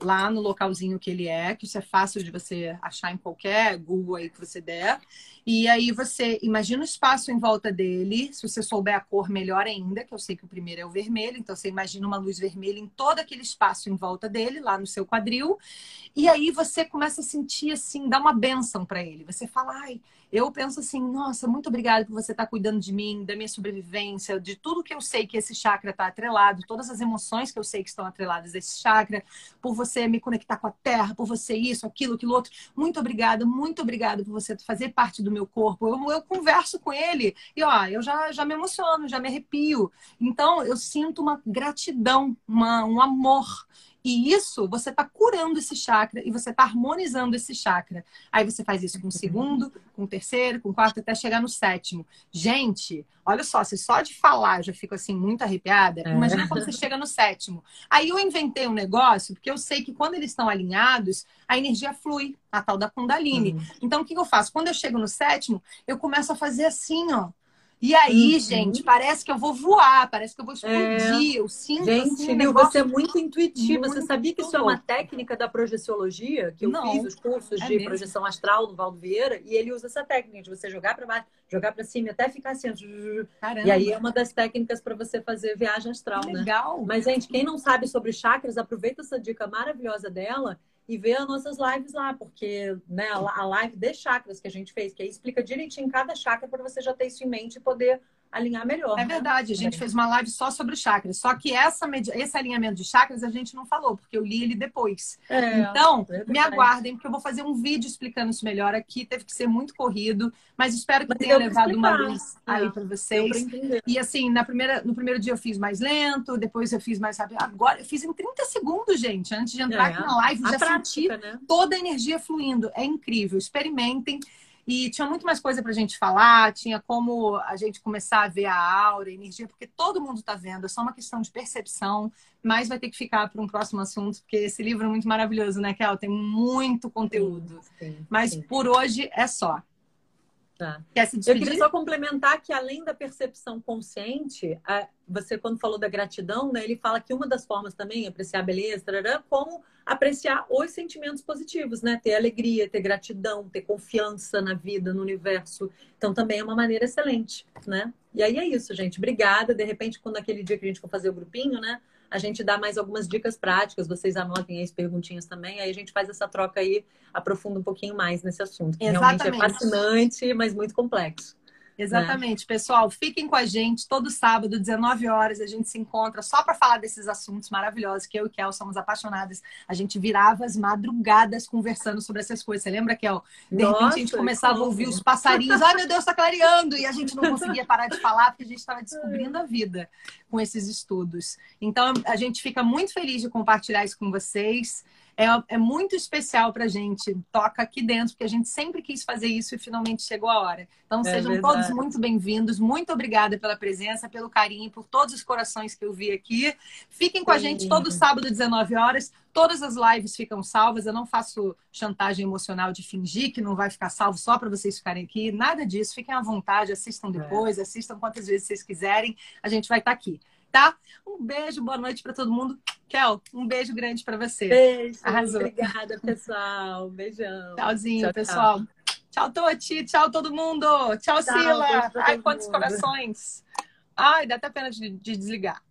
lá no localzinho que ele é, que isso é fácil de você achar em qualquer Google aí que você der. E aí você imagina o espaço em volta dele, se você souber a cor, melhor ainda, que eu sei que o primeiro é o vermelho, então você imagina uma luz vermelha em todo aquele espaço em volta dele, lá no seu quadril. E aí você começa a sentir assim, dá uma benção para ele. Você fala, ai, eu penso assim, nossa, muito obrigada por você estar tá cuidando de mim, da minha sobrevivência, de tudo que eu sei que esse chakra está atrelado, todas as emoções que eu sei que estão atreladas a esse chakra, por você me conectar com a terra, por você isso, aquilo, aquilo outro. Muito obrigada, muito obrigada por você fazer parte do meu corpo. Eu, eu converso com ele e ó, eu já, já me emociono, já me arrepio. Então eu sinto uma gratidão, uma, um amor E isso, você está curando esse chakra e você está harmonizando esse chakra. Aí você faz isso com o segundo, com o terceiro, com o quarto, até chegar no sétimo. Gente, olha só, se só de falar eu já fico assim muito arrepiada, é. imagina quando você chega no sétimo. Aí eu inventei um negócio, porque eu sei que quando eles estão alinhados, a energia flui, a tal da Kundalini. Uhum. Então, o que eu faço? Quando eu chego no sétimo, eu começo a fazer assim, ó. E aí, uhum. gente, parece que eu vou voar, parece que eu vou explodir. É. Eu sinto gente, assim, você é muito intuitiva. Muito você sabia que isso é uma técnica da projeciologia? Que eu Não. fiz os cursos é de mesmo? projeção astral no Valdo Vieira e ele usa essa técnica de você jogar para baixo, jogar para cima, até ficar assim. Caramba. E aí é uma das técnicas para você fazer viagem astral, né? Legal. Mas, gente, quem não sabe sobre chakras, aproveita essa dica maravilhosa dela e ver as nossas lives lá, porque né, a live de chakras que a gente fez, que aí explica direitinho cada chakra para você já ter isso em mente e poder alinhar melhor. É né? verdade, a gente fez uma live só sobre chakras. Só que essa, esse alinhamento de chakras a gente não falou, porque eu li ele depois. É, então, é me aguardem, porque eu vou fazer um vídeo explicando isso melhor aqui. Teve que ser muito corrido, mas espero que mas tenha levado uma luz é, aí para vocês. E assim, na primeira, no primeiro dia eu fiz mais lento, depois eu fiz mais rápido. Agora eu fiz em 30 segundos, gente, antes de entrar é, aqui na live, já prática, senti né? toda a energia fluindo. É incrível. Experimentem. E tinha muito mais coisa para a gente falar, tinha como a gente começar a ver a aura, a energia, porque todo mundo está vendo, é só uma questão de percepção, mas vai ter que ficar para um próximo assunto, porque esse livro é muito maravilhoso, né, Kel? Tem muito conteúdo. Sim, sim, mas sim. por hoje é só. Tá. Quer se despedir? Eu queria só complementar que, além da percepção consciente, você, quando falou da gratidão, né, ele fala que uma das formas também, apreciar a beleza, tarará, como apreciar os sentimentos positivos, né? Ter alegria, ter gratidão, ter confiança na vida, no universo. Então, também é uma maneira excelente, né? E aí é isso, gente. Obrigada. De repente, quando aquele dia que a gente for fazer o grupinho, né? A gente dá mais algumas dicas práticas, vocês anotem as perguntinhas também, aí a gente faz essa troca aí, aprofunda um pouquinho mais nesse assunto, que Exatamente. realmente é fascinante, mas muito complexo. Exatamente, né? pessoal. Fiquem com a gente todo sábado, 19 horas, a gente se encontra só para falar desses assuntos maravilhosos que eu e Kel somos apaixonadas. A gente virava as madrugadas conversando sobre essas coisas. Você lembra, Kel? De Nossa, repente a gente começava a ouvir os passarinhos. Ai, meu Deus, está clareando! E a gente não conseguia parar de falar porque a gente estava descobrindo a vida com esses estudos. Então, a gente fica muito feliz de compartilhar isso com vocês é, é muito especial para a gente. Toca aqui dentro, porque a gente sempre quis fazer isso e finalmente chegou a hora. Então, é sejam todos muito bem-vindos. Muito obrigada pela presença, pelo carinho, por todos os corações que eu vi aqui. Fiquem com Sim. a gente todo sábado, 19 horas. Todas as lives ficam salvas. Eu não faço chantagem emocional de fingir que não vai ficar salvo só para vocês ficarem aqui. Nada disso. Fiquem à vontade, assistam depois, é. assistam quantas vezes vocês quiserem. A gente vai estar tá aqui tá? Um beijo, boa noite para todo mundo. Kel, um beijo grande para você. Beijo. Arrasou. Obrigada, pessoal. Beijão. Tchauzinho, tchau, pessoal. Tchau, tchau Toti. Tchau, todo mundo. Tchau, tchau Sila. Ai, quantos mundo. corações. Ai, dá até pena de, de desligar.